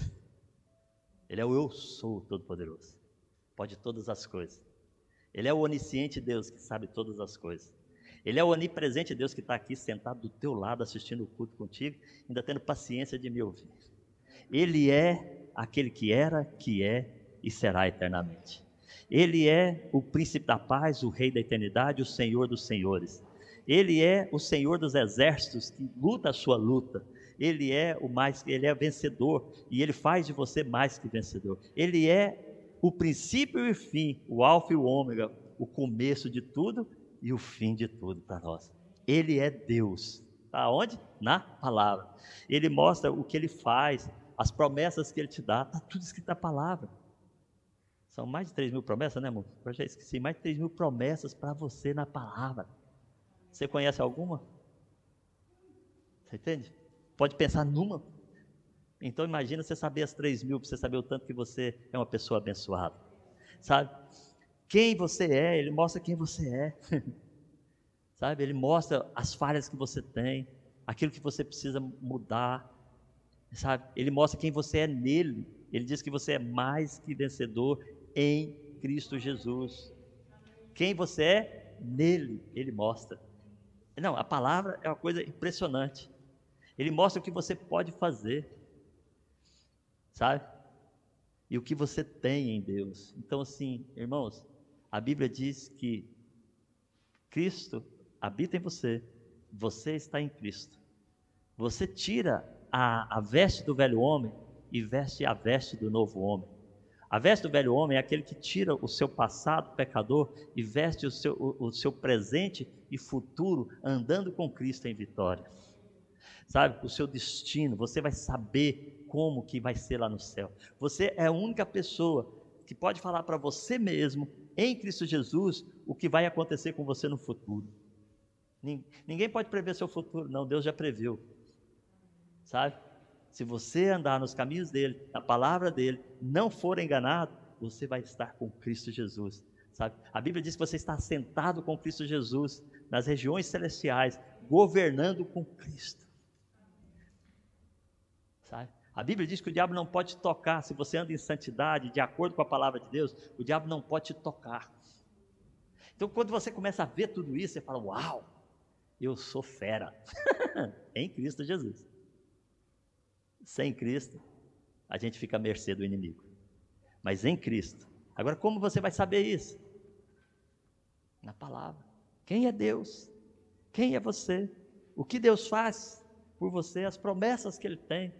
Ele é o Eu Sou Todo-Poderoso. Pode todas as coisas. Ele é o onisciente Deus que sabe todas as coisas. Ele é o onipresente Deus que está aqui sentado do teu lado, assistindo o culto contigo, ainda tendo paciência de me ouvir. Ele é aquele que era, que é e será eternamente. Ele é o príncipe da paz, o rei da eternidade, o senhor dos senhores. Ele é o senhor dos exércitos que luta a sua luta. Ele é o mais, ele é vencedor e ele faz de você mais que vencedor. Ele é o princípio e o fim, o alfa e o ômega, o começo de tudo e o fim de tudo para nós. Ele é Deus. Aonde? Na palavra. Ele mostra o que ele faz, as promessas que ele te dá, está tudo escrito na palavra. São mais de 3 mil promessas, né, amor? Eu já esqueci, mais de 3 mil promessas para você na palavra. Você conhece alguma? Você entende? Pode pensar numa. Então imagina você saber as 3 mil, para você saber o tanto que você é uma pessoa abençoada. Sabe? Quem você é, ele mostra quem você é. Sabe? Ele mostra as falhas que você tem, aquilo que você precisa mudar. Sabe? Ele mostra quem você é nele. Ele diz que você é mais que vencedor em Cristo Jesus. Quem você é nele, ele mostra. Não, a palavra é uma coisa impressionante. Ele mostra o que você pode fazer. Sabe? E o que você tem em Deus. Então, assim, irmãos, a Bíblia diz que Cristo habita em você, você está em Cristo. Você tira a, a veste do velho homem e veste a veste do novo homem. A veste do velho homem é aquele que tira o seu passado pecador e veste o seu, o, o seu presente e futuro andando com Cristo em vitória. Sabe, o seu destino, você vai saber como que vai ser lá no céu. Você é a única pessoa que pode falar para você mesmo, em Cristo Jesus, o que vai acontecer com você no futuro. Ninguém pode prever seu futuro, não, Deus já previu. Sabe? Se você andar nos caminhos dele, na palavra dele, não for enganado, você vai estar com Cristo Jesus. Sabe? A Bíblia diz que você está sentado com Cristo Jesus nas regiões celestiais, governando com Cristo. Sabe? A Bíblia diz que o diabo não pode tocar. Se você anda em santidade, de acordo com a palavra de Deus, o diabo não pode te tocar. Então, quando você começa a ver tudo isso, você fala: Uau, eu sou fera em Cristo Jesus. Sem Cristo, a gente fica à mercê do inimigo. Mas em Cristo. Agora, como você vai saber isso? Na palavra. Quem é Deus? Quem é você? O que Deus faz por você? As promessas que Ele tem.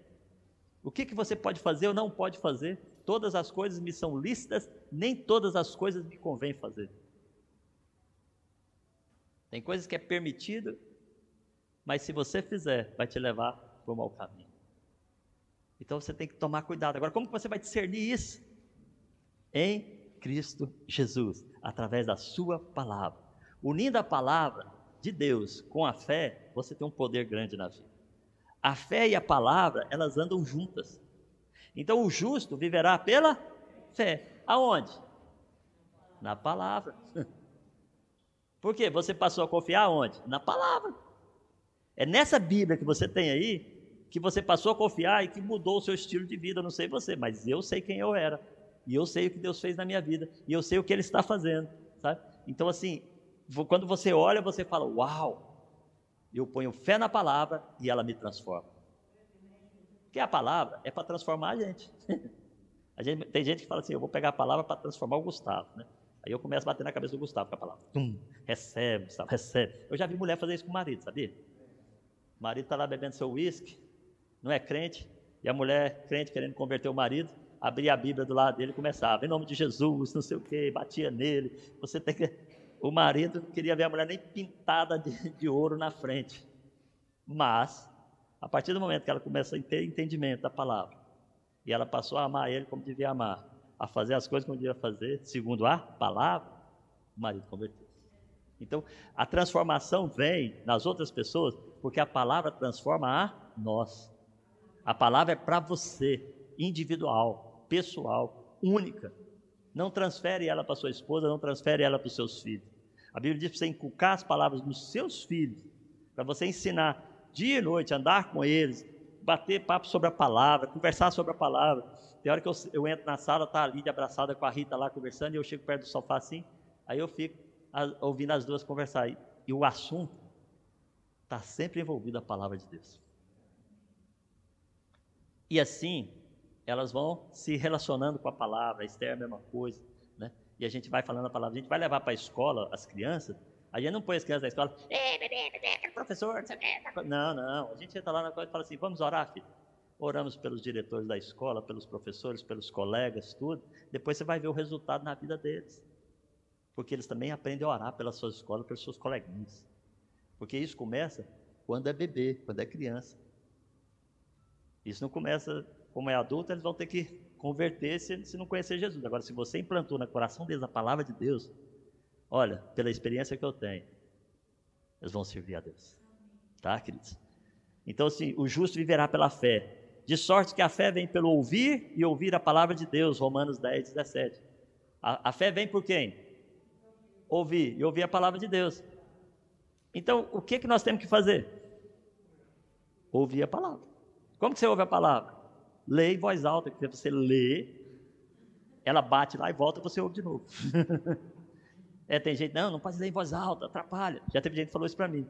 O que, que você pode fazer ou não pode fazer? Todas as coisas me são lícitas, nem todas as coisas me convém fazer. Tem coisas que é permitido, mas se você fizer, vai te levar para o mau caminho. Então você tem que tomar cuidado. Agora, como você vai discernir isso? Em Cristo Jesus, através da sua palavra. Unindo a palavra de Deus com a fé, você tem um poder grande na vida. A fé e a palavra, elas andam juntas. Então o justo viverá pela fé. Aonde? Na palavra. Por quê? Você passou a confiar aonde? Na palavra. É nessa Bíblia que você tem aí que você passou a confiar e que mudou o seu estilo de vida. Eu não sei você, mas eu sei quem eu era. E eu sei o que Deus fez na minha vida. E eu sei o que Ele está fazendo. Sabe? Então, assim, quando você olha, você fala: Uau! Eu ponho fé na palavra e ela me transforma. Porque a palavra é para transformar a gente. a gente. Tem gente que fala assim: Eu vou pegar a palavra para transformar o Gustavo. Né? Aí eu começo a bater na cabeça do Gustavo com a palavra. Tum, recebe, Gustavo, recebe. Eu já vi mulher fazer isso com o marido, sabia? O marido está lá bebendo seu uísque, não é crente, e a mulher crente querendo converter o marido, abria a Bíblia do lado dele e começava, em nome de Jesus, não sei o que, batia nele. Você tem que. O marido queria ver a mulher nem pintada de, de ouro na frente. Mas, a partir do momento que ela começa a ter entendimento da palavra, e ela passou a amar ele como devia amar, a fazer as coisas como devia fazer, segundo a palavra, o marido converteu. Então, a transformação vem nas outras pessoas, porque a palavra transforma a nós. A palavra é para você, individual, pessoal, única. Não transfere ela para sua esposa, não transfere ela para os seus filhos. A Bíblia diz para você inculcar as palavras nos seus filhos, para você ensinar dia e noite, andar com eles, bater papo sobre a palavra, conversar sobre a palavra. Tem hora que eu, eu entro na sala, tá ali de abraçada com a Rita lá conversando, e eu chego perto do sofá assim, aí eu fico a, ouvindo as duas conversar. E, e o assunto está sempre envolvido a palavra de Deus. E assim, elas vão se relacionando com a palavra, Esther é a mesma coisa, né? E a gente vai falando a palavra, a gente vai levar para a escola as crianças, a gente não põe as crianças na escola, professor, não, não, a gente entra lá na escola e fala assim, vamos orar, filho. Oramos pelos diretores da escola, pelos professores, pelos colegas, tudo. Depois você vai ver o resultado na vida deles. Porque eles também aprendem a orar pela sua escola, pelos seus coleguinhas. Porque isso começa quando é bebê, quando é criança. Isso não começa como é adulto, eles vão ter que converter se, se não conhecer Jesus. Agora, se você implantou no coração deles a palavra de Deus, olha, pela experiência que eu tenho, eles vão servir a Deus. Tá, queridos? Então, assim, o justo viverá pela fé. De sorte que a fé vem pelo ouvir e ouvir a palavra de Deus, Romanos 10, 17. A, a fé vem por quem? Ouvir e ouvir a palavra de Deus. Então, o que, que nós temos que fazer? Ouvir a palavra. Como que você ouve a palavra? Lê em voz alta, que você lê, ela bate lá e volta, você ouve de novo. é, tem gente, não, não pode ler em voz alta, atrapalha. Já teve gente que falou isso para mim.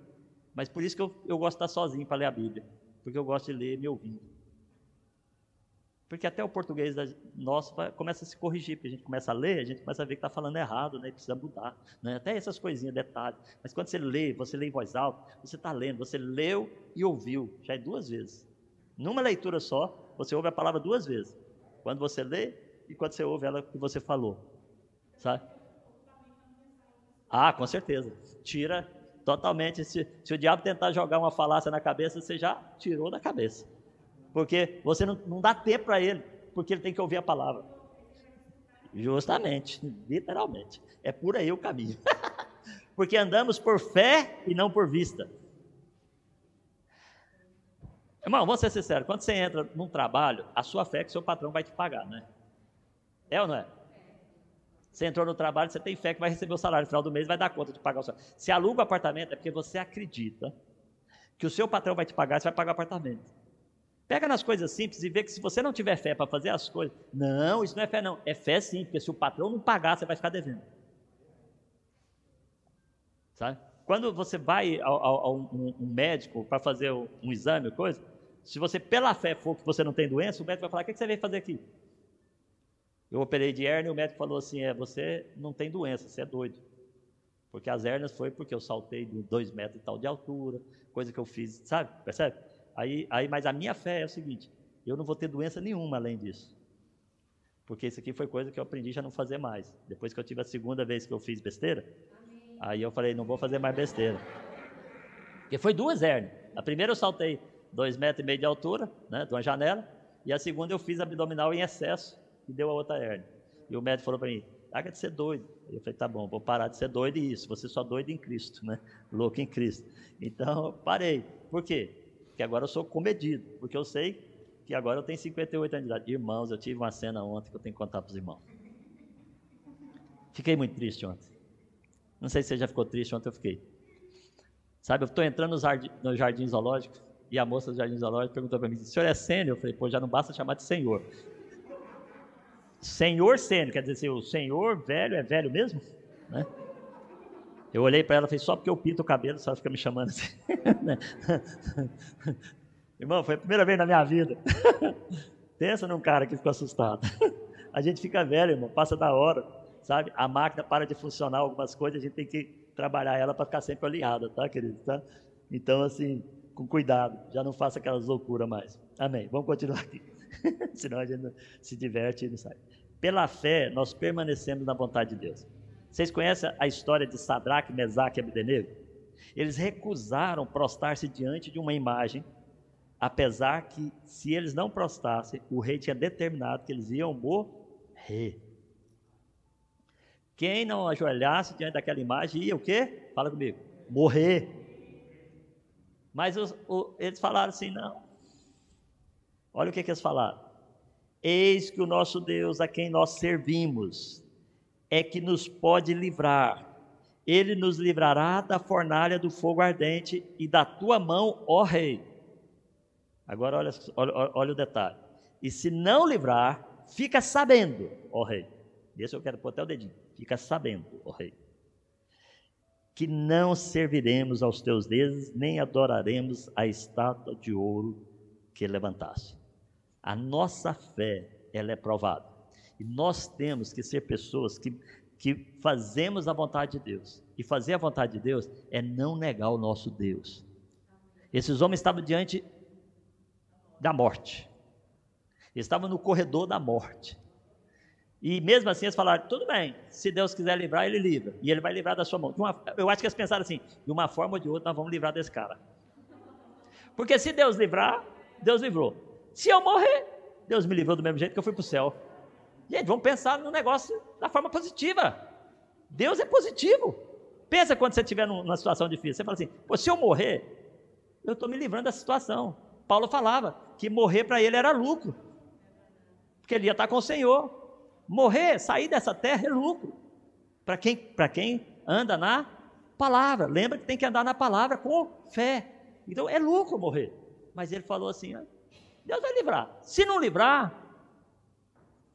Mas por isso que eu, eu gosto de estar sozinho para ler a Bíblia. Porque eu gosto de ler me ouvindo. Porque até o português nosso começa a se corrigir, porque a gente começa a ler, a gente começa a ver que está falando errado, né? precisa mudar. Né? Até essas coisinhas, detalhes. Mas quando você lê, você lê em voz alta, você está lendo, você leu e ouviu, já é duas vezes. Numa leitura só, você ouve a palavra duas vezes. Quando você lê e quando você ouve ela que você falou. Sabe? Ah, com certeza. Tira totalmente. Se, se o diabo tentar jogar uma falácia na cabeça, você já tirou da cabeça. Porque você não, não dá tempo para ele, porque ele tem que ouvir a palavra. Justamente, literalmente. É por aí o caminho. porque andamos por fé e não por vista. Irmão, vamos ser sinceros, quando você entra num trabalho, a sua fé é que seu patrão vai te pagar, né? É ou não é? Você entrou no trabalho, você tem fé que vai receber o salário no final do mês, vai dar conta de pagar o salário. Se aluga o apartamento, é porque você acredita que o seu patrão vai te pagar, você vai pagar o apartamento. Pega nas coisas simples e vê que se você não tiver fé para fazer as coisas, não, isso não é fé não, é fé sim, porque se o patrão não pagar, você vai ficar devendo. Sabe? Quando você vai a, um, médico para fazer um exame, coisa, se você pela fé for que você não tem doença, o médico vai falar: o que, você veio fazer aqui? Eu operei de hernia e o médico falou assim: é, você não tem doença, você é doido. Porque as hérnias foi porque eu saltei de dois metros e tal de altura, coisa que eu fiz, sabe? Percebe? Aí, aí, mas a minha fé é o seguinte: eu não vou ter doença nenhuma além disso. Porque isso aqui foi coisa que eu aprendi já não fazer mais. Depois que eu tive a segunda vez que eu fiz besteira, Amém. aí eu falei: não vou fazer mais besteira. Porque foi duas hérnias. A primeira eu saltei dois metros e meio de altura, né, de uma janela, e a segunda eu fiz abdominal em excesso e deu a outra hérnia. E o médico falou para mim: larga de ser doido. Eu falei: tá bom, vou parar de ser doido e isso. Você só doido em Cristo, né? Louco em Cristo. Então, parei. Por quê? que agora eu sou comedido, porque eu sei que agora eu tenho 58 anos de idade. Irmãos, eu tive uma cena ontem que eu tenho que contar para os irmãos. Fiquei muito triste ontem. Não sei se você já ficou triste, ontem eu fiquei. Sabe, eu estou entrando no jardim, no jardim zoológico e a moça do jardim zoológico perguntou para mim: o senhor é sênior? Eu falei: pô, já não basta chamar de senhor. Senhor sênior, quer dizer, o senhor velho é velho mesmo? Né? Eu olhei para ela e falei, só porque eu pinto o cabelo, só fica me chamando assim. Irmão, foi a primeira vez na minha vida. Pensa num cara que ficou assustado. A gente fica velho, irmão, passa da hora, sabe? A máquina para de funcionar algumas coisas, a gente tem que trabalhar ela para ficar sempre alinhada, tá, querido? Tá? Então, assim, com cuidado, já não faça aquelas loucuras mais. Amém. Vamos continuar aqui. Senão a gente se diverte e não sai. Pela fé, nós permanecemos na vontade de Deus. Vocês conhecem a história de Sadraque, Mesaque e Abdenego? Eles recusaram prostrar-se diante de uma imagem, apesar que, se eles não prostrassem, o rei tinha determinado que eles iam morrer. Quem não ajoelhasse diante daquela imagem ia o quê? Fala comigo. Morrer. Mas os, o, eles falaram assim: não. Olha o que, que eles falaram. Eis que o nosso Deus, a quem nós servimos, é que nos pode livrar. Ele nos livrará da fornalha do fogo ardente e da tua mão, ó rei. Agora olha, olha, olha o detalhe. E se não livrar, fica sabendo, ó rei. Esse eu quero pôr até o dedinho. Fica sabendo, ó rei. Que não serviremos aos teus deuses, nem adoraremos a estátua de ouro que levantaste. A nossa fé, ela é provada. E nós temos que ser pessoas que, que fazemos a vontade de Deus. E fazer a vontade de Deus é não negar o nosso Deus. Esses homens estavam diante da morte. Estavam no corredor da morte. E mesmo assim eles falaram: tudo bem, se Deus quiser livrar, ele livra. E ele vai livrar da sua mão. Uma, eu acho que eles pensaram assim: de uma forma ou de outra, nós vamos livrar desse cara. Porque se Deus livrar, Deus livrou. Se eu morrer, Deus me livrou do mesmo jeito que eu fui para o céu. Gente, vamos pensar no negócio da forma positiva. Deus é positivo. Pensa quando você estiver numa situação difícil. Você fala assim: se eu morrer, eu estou me livrando da situação. Paulo falava que morrer para ele era lucro, porque ele ia estar com o Senhor. Morrer, sair dessa terra é lucro. Para quem, quem anda na palavra. Lembra que tem que andar na palavra com fé. Então é lucro morrer. Mas ele falou assim: Deus vai livrar. Se não livrar,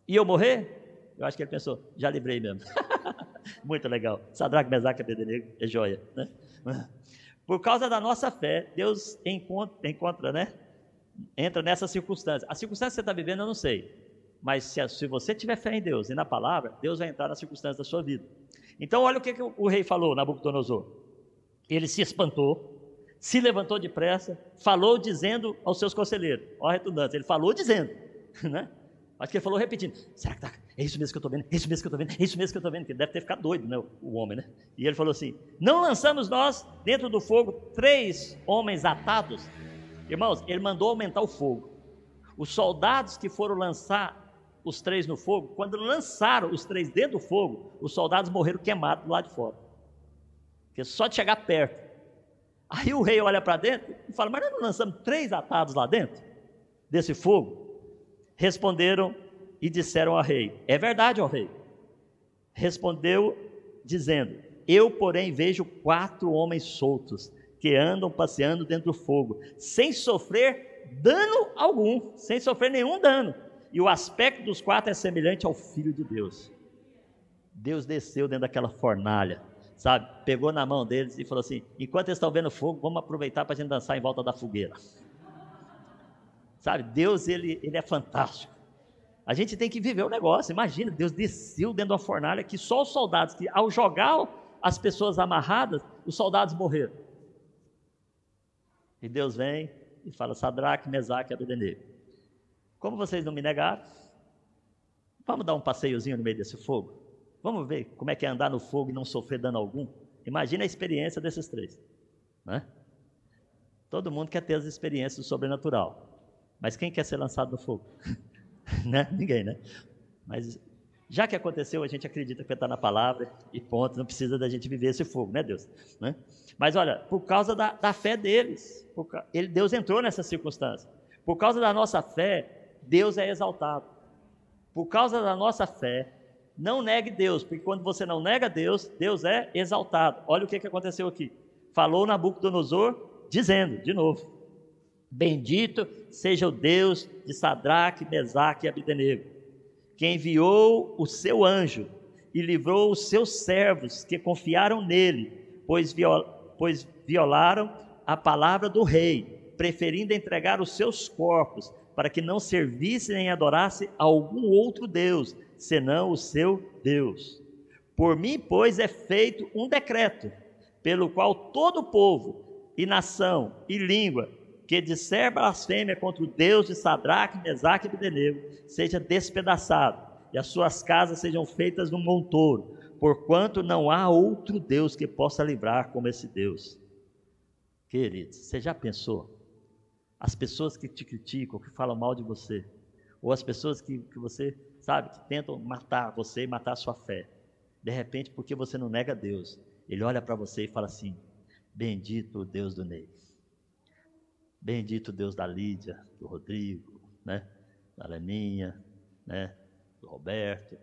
e eu morrer, eu acho que ele pensou: já livrei mesmo. Muito legal. Sadraque, Mesaque Abednego é joia. Né? Por causa da nossa fé, Deus encontra, encontra, né? Entra nessa circunstância. A circunstância que você está vivendo, eu não sei. Mas se, se, você tiver fé em Deus e na palavra, Deus vai entrar na circunstância da sua vida. Então, olha o que, que o, o rei falou, Nabucodonosor. Ele se espantou, se levantou depressa, falou dizendo aos seus conselheiros. Olha a redundância, ele falou dizendo, né? Acho que ele falou repetindo: será que tá? É isso mesmo que eu estou vendo? É isso mesmo que eu estou vendo? É isso mesmo que eu estou vendo? Que ele deve ter ficado doido, né? O homem, né? E ele falou assim: Não lançamos nós dentro do fogo três homens atados? Irmãos, ele mandou aumentar o fogo. Os soldados que foram lançar os três no fogo, quando lançaram os três dentro do fogo, os soldados morreram queimados do lado de fora. Porque só de chegar perto. Aí o rei olha para dentro e fala: Mas nós não lançamos três atados lá dentro desse fogo? Responderam e disseram ao rei: É verdade, ó rei. Respondeu, dizendo: Eu, porém, vejo quatro homens soltos que andam passeando dentro do fogo, sem sofrer dano algum, sem sofrer nenhum dano. E o aspecto dos quatro é semelhante ao Filho de Deus. Deus desceu dentro daquela fornalha, sabe? Pegou na mão deles e falou assim: enquanto eles estão vendo fogo, vamos aproveitar para a gente dançar em volta da fogueira. Sabe, Deus, ele, ele é fantástico. A gente tem que viver o negócio. Imagina, Deus desceu dentro da fornalha que só os soldados, que ao jogar as pessoas amarradas, os soldados morreram. E Deus vem e fala: Sadraque, Mesaque e Abednego. Como vocês não me negaram, vamos dar um passeiozinho no meio desse fogo? Vamos ver como é que é andar no fogo e não sofrer dano algum? Imagina a experiência desses três. Né? Todo mundo quer ter as experiências do sobrenatural. Mas quem quer ser lançado no fogo? né? Ninguém, né? Mas já que aconteceu, a gente acredita que está na palavra e ponto, não precisa da gente viver esse fogo, né, Deus? Né? Mas olha, por causa da, da fé deles, por, ele, Deus entrou nessa circunstância. Por causa da nossa fé, Deus é exaltado. Por causa da nossa fé, não negue Deus, porque quando você não nega Deus, Deus é exaltado. Olha o que, que aconteceu aqui. Falou Nabucodonosor, dizendo, de novo, Bendito seja o Deus de Sadraque, Mesaque e Abdenego, que enviou o seu anjo e livrou os seus servos que confiaram nele, pois, viol, pois violaram a palavra do rei, preferindo entregar os seus corpos para que não servisse nem adorasse algum outro Deus, senão o seu Deus. Por mim, pois, é feito um decreto, pelo qual todo povo e nação e língua que disser blasfêmia contra o Deus de Sadraque, Mesaque e Abednego seja despedaçado, e as suas casas sejam feitas num montouro, porquanto não há outro Deus que possa livrar como esse Deus. Queridos, você já pensou? As pessoas que te criticam, que falam mal de você, ou as pessoas que, que você, sabe, que tentam matar você e matar a sua fé, de repente, porque você não nega Deus, ele olha para você e fala assim: Bendito o Deus do Ney. Bendito Deus da Lídia, do Rodrigo, né? da Leninha, né? do Roberto,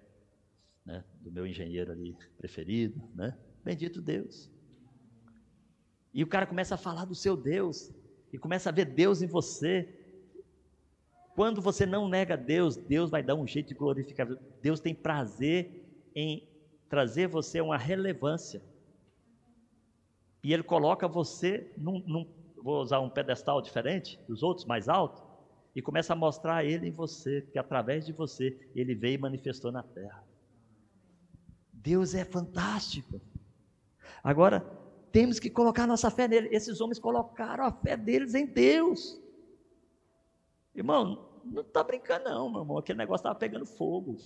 né? do meu engenheiro ali preferido. Né? Bendito Deus. E o cara começa a falar do seu Deus, e começa a ver Deus em você. Quando você não nega Deus, Deus vai dar um jeito de glorificar. Deus tem prazer em trazer você uma relevância. E Ele coloca você num, num vou usar um pedestal diferente dos outros, mais alto, e começa a mostrar Ele em você, que através de você Ele veio e manifestou na terra. Deus é fantástico. Agora, temos que colocar nossa fé nele. Esses homens colocaram a fé deles em Deus. Irmão, não está brincando, não, meu irmão. Aquele negócio estava pegando fogo.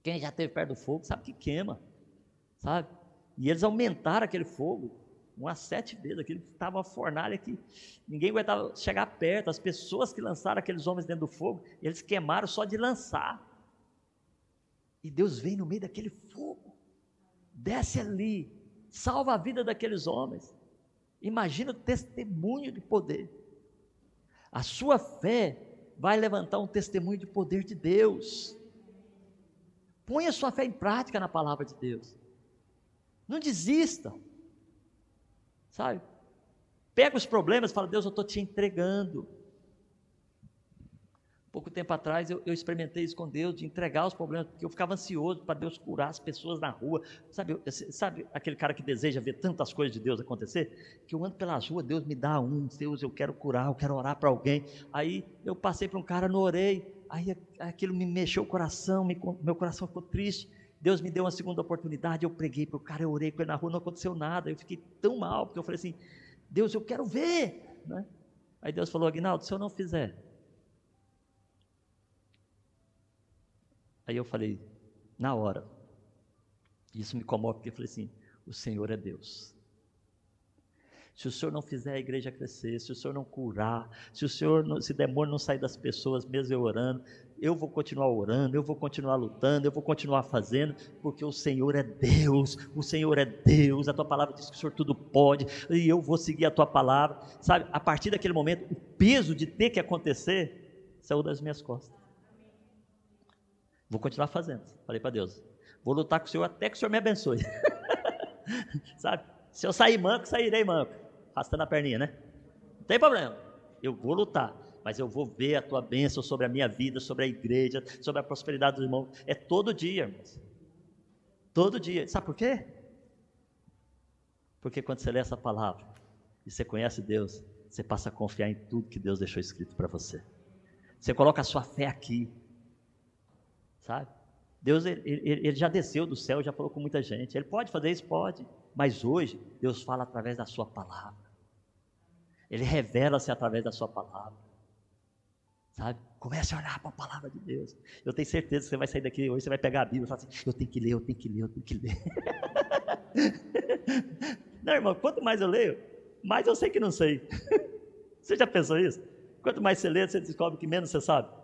Quem já esteve perto do fogo sabe que queima, sabe? E eles aumentaram aquele fogo umas sete vezes. Aquilo estava uma fornalha que ninguém aguentava chegar perto. As pessoas que lançaram aqueles homens dentro do fogo, eles queimaram só de lançar. E Deus vem no meio daquele fogo, desce ali, salva a vida daqueles homens. Imagina o testemunho de poder. A sua fé vai levantar um testemunho de poder de Deus. Ponha sua fé em prática na palavra de Deus. Não desista. Sabe? Pega os problemas e fala, Deus, eu estou te entregando pouco tempo atrás eu, eu, experimentei isso com Deus, de entregar os problemas, porque eu ficava ansioso para Deus curar as pessoas na rua. Sabe, sabe aquele cara que deseja ver tantas coisas de Deus acontecer? Que eu ando pelas ruas, Deus me dá um, Deus, eu quero curar, eu quero orar para alguém. Aí eu passei para um cara, não orei, aí aquilo me mexeu o coração, me, meu coração ficou triste. Deus me deu uma segunda oportunidade, eu preguei para o cara, eu orei com ele na rua, não aconteceu nada. Eu fiquei tão mal, porque eu falei assim: Deus, eu quero ver. Né? Aí Deus falou: Aguinaldo, se eu não fizer, Aí eu falei, na hora, isso me comove, porque eu falei assim: o Senhor é Deus. Se o Senhor não fizer a igreja crescer, se o Senhor não curar, se o Senhor, não, se demônio não sair das pessoas, mesmo eu orando, eu vou continuar orando, eu vou continuar lutando, eu vou continuar fazendo, porque o Senhor é Deus, o Senhor é Deus, a tua palavra diz que o Senhor tudo pode, e eu vou seguir a tua palavra, sabe? A partir daquele momento, o peso de ter que acontecer saiu das minhas costas. Vou continuar fazendo. Falei para Deus. Vou lutar com o Senhor até que o Senhor me abençoe. Sabe? Se eu sair manco, sairei manco. Arrastando a perninha, né? Não tem problema. Eu vou lutar. Mas eu vou ver a tua bênção sobre a minha vida, sobre a igreja, sobre a prosperidade dos irmãos. É todo dia, irmãos. Todo dia. Sabe por quê? Porque quando você lê essa palavra e você conhece Deus, você passa a confiar em tudo que Deus deixou escrito para você. Você coloca a sua fé aqui sabe? Deus ele, ele, já desceu do céu, já falou com muita gente. Ele pode fazer isso? Pode. Mas hoje, Deus fala através da Sua palavra. Ele revela-se através da Sua palavra. Sabe? Comece a olhar para a palavra de Deus. Eu tenho certeza que você vai sair daqui hoje, você vai pegar a Bíblia e falar assim: eu tenho que ler, eu tenho que ler, eu tenho que ler. não, irmão, quanto mais eu leio, mais eu sei que não sei. você já pensou isso? Quanto mais você lê, você descobre que menos você sabe.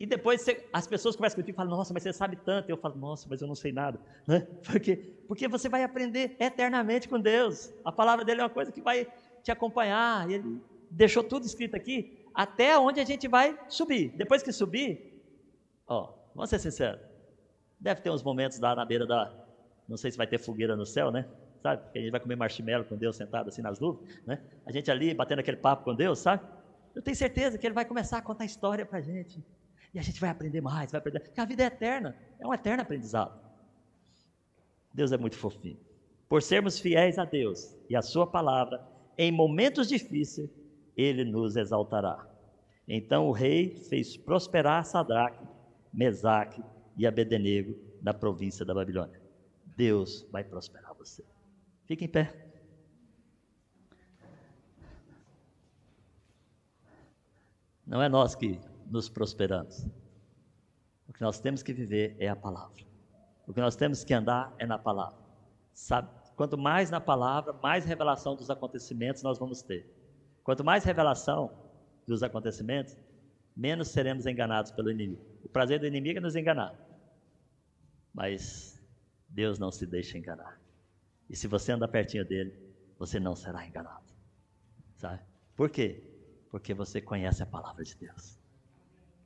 E depois você, as pessoas começam contigo e falam, nossa, mas você sabe tanto. Eu falo, nossa, mas eu não sei nada. Né? Porque, porque você vai aprender eternamente com Deus. A palavra dele é uma coisa que vai te acompanhar. Ele deixou tudo escrito aqui, até onde a gente vai subir. Depois que subir, ó, vamos ser sinceros. Deve ter uns momentos lá na beira da. Não sei se vai ter fogueira no céu, né? Sabe? Porque a gente vai comer marshmallow com Deus sentado assim nas nuvens, né? A gente ali batendo aquele papo com Deus, sabe? Eu tenho certeza que ele vai começar a contar história para a gente. E a gente vai aprender mais, vai aprender. Porque a vida é eterna, é um eterno aprendizado. Deus é muito fofinho. Por sermos fiéis a Deus e a Sua palavra, em momentos difíceis, Ele nos exaltará. Então o rei fez prosperar Sadraque, Mesaque e Abednego da província da Babilônia. Deus vai prosperar você. Fique em pé. Não é nós que nos prosperamos. O que nós temos que viver é a palavra. O que nós temos que andar é na palavra. Sabe? Quanto mais na palavra, mais revelação dos acontecimentos nós vamos ter. Quanto mais revelação dos acontecimentos, menos seremos enganados pelo inimigo. O prazer do inimigo é nos enganar. Mas Deus não se deixa enganar. E se você andar pertinho dele, você não será enganado. Sabe? Por quê? Porque você conhece a palavra de Deus.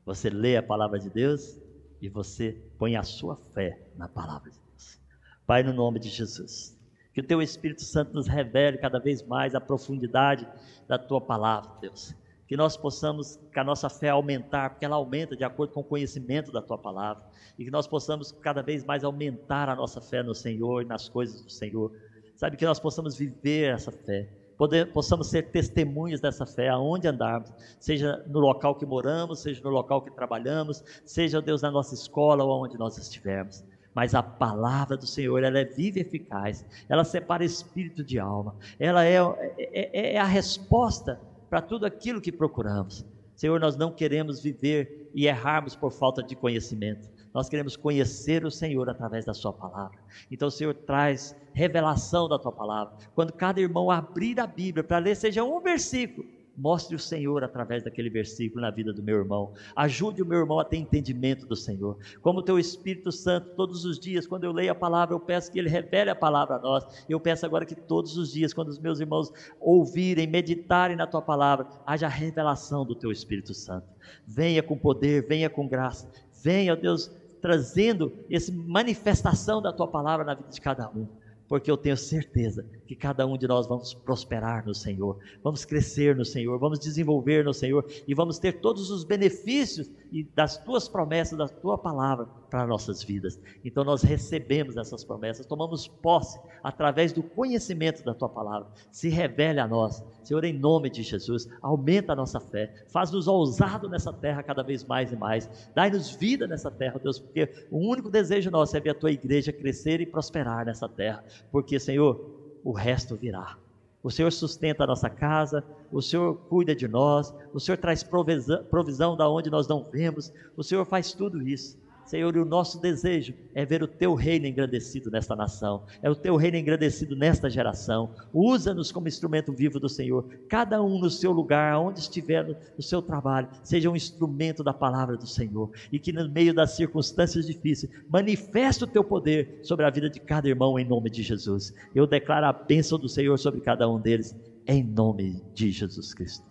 Você lê a palavra de Deus e você põe a sua fé na palavra de Deus. Pai, no nome de Jesus, que o teu Espírito Santo nos revele cada vez mais a profundidade da tua palavra, Deus. Que nós possamos, que a nossa fé aumentar, porque ela aumenta de acordo com o conhecimento da tua palavra, e que nós possamos cada vez mais aumentar a nossa fé no Senhor e nas coisas do Senhor. Sabe que nós possamos viver essa fé, poder, possamos ser testemunhas dessa fé aonde andarmos, seja no local que moramos, seja no local que trabalhamos, seja Deus na nossa escola ou onde nós estivermos mas a palavra do Senhor, ela é viva e eficaz, ela separa espírito de alma, ela é, é, é a resposta para tudo aquilo que procuramos. Senhor, nós não queremos viver e errarmos por falta de conhecimento. Nós queremos conhecer o Senhor através da Sua palavra. Então, o Senhor traz revelação da Tua palavra. Quando cada irmão abrir a Bíblia para ler, seja um versículo, Mostre o Senhor através daquele versículo na vida do meu irmão. Ajude o meu irmão a ter entendimento do Senhor. Como o teu Espírito Santo, todos os dias, quando eu leio a palavra, eu peço que ele revele a palavra a nós. Eu peço agora que todos os dias, quando os meus irmãos ouvirem, meditarem na tua palavra, haja revelação do teu Espírito Santo. Venha com poder, venha com graça. Venha, Deus, trazendo essa manifestação da tua palavra na vida de cada um porque eu tenho certeza que cada um de nós vamos prosperar no Senhor, vamos crescer no Senhor, vamos desenvolver no Senhor e vamos ter todos os benefícios das tuas promessas, da tua palavra para nossas vidas. Então nós recebemos essas promessas, tomamos posse através do conhecimento da tua palavra. Se revele a nós, Senhor, em nome de Jesus, aumenta a nossa fé, faz-nos ousado nessa terra cada vez mais e mais. Dai-nos vida nessa terra, Deus, porque o único desejo nosso é ver a tua igreja crescer e prosperar nessa terra, porque, Senhor, o resto virá. O Senhor sustenta a nossa casa, o Senhor cuida de nós, o Senhor traz provisão, provisão da onde nós não vemos, o Senhor faz tudo isso. Senhor, e o nosso desejo é ver o teu reino engrandecido nesta nação, é o teu reino engrandecido nesta geração. Usa-nos como instrumento vivo do Senhor, cada um no seu lugar, onde estiver no, seu trabalho, seja um instrumento da palavra do Senhor, e que no meio das circunstâncias difíceis, manifeste o teu poder sobre a vida de cada irmão, em nome de Jesus. Eu declaro a bênção do Senhor sobre cada um deles, em nome de Jesus Cristo.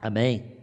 Amém.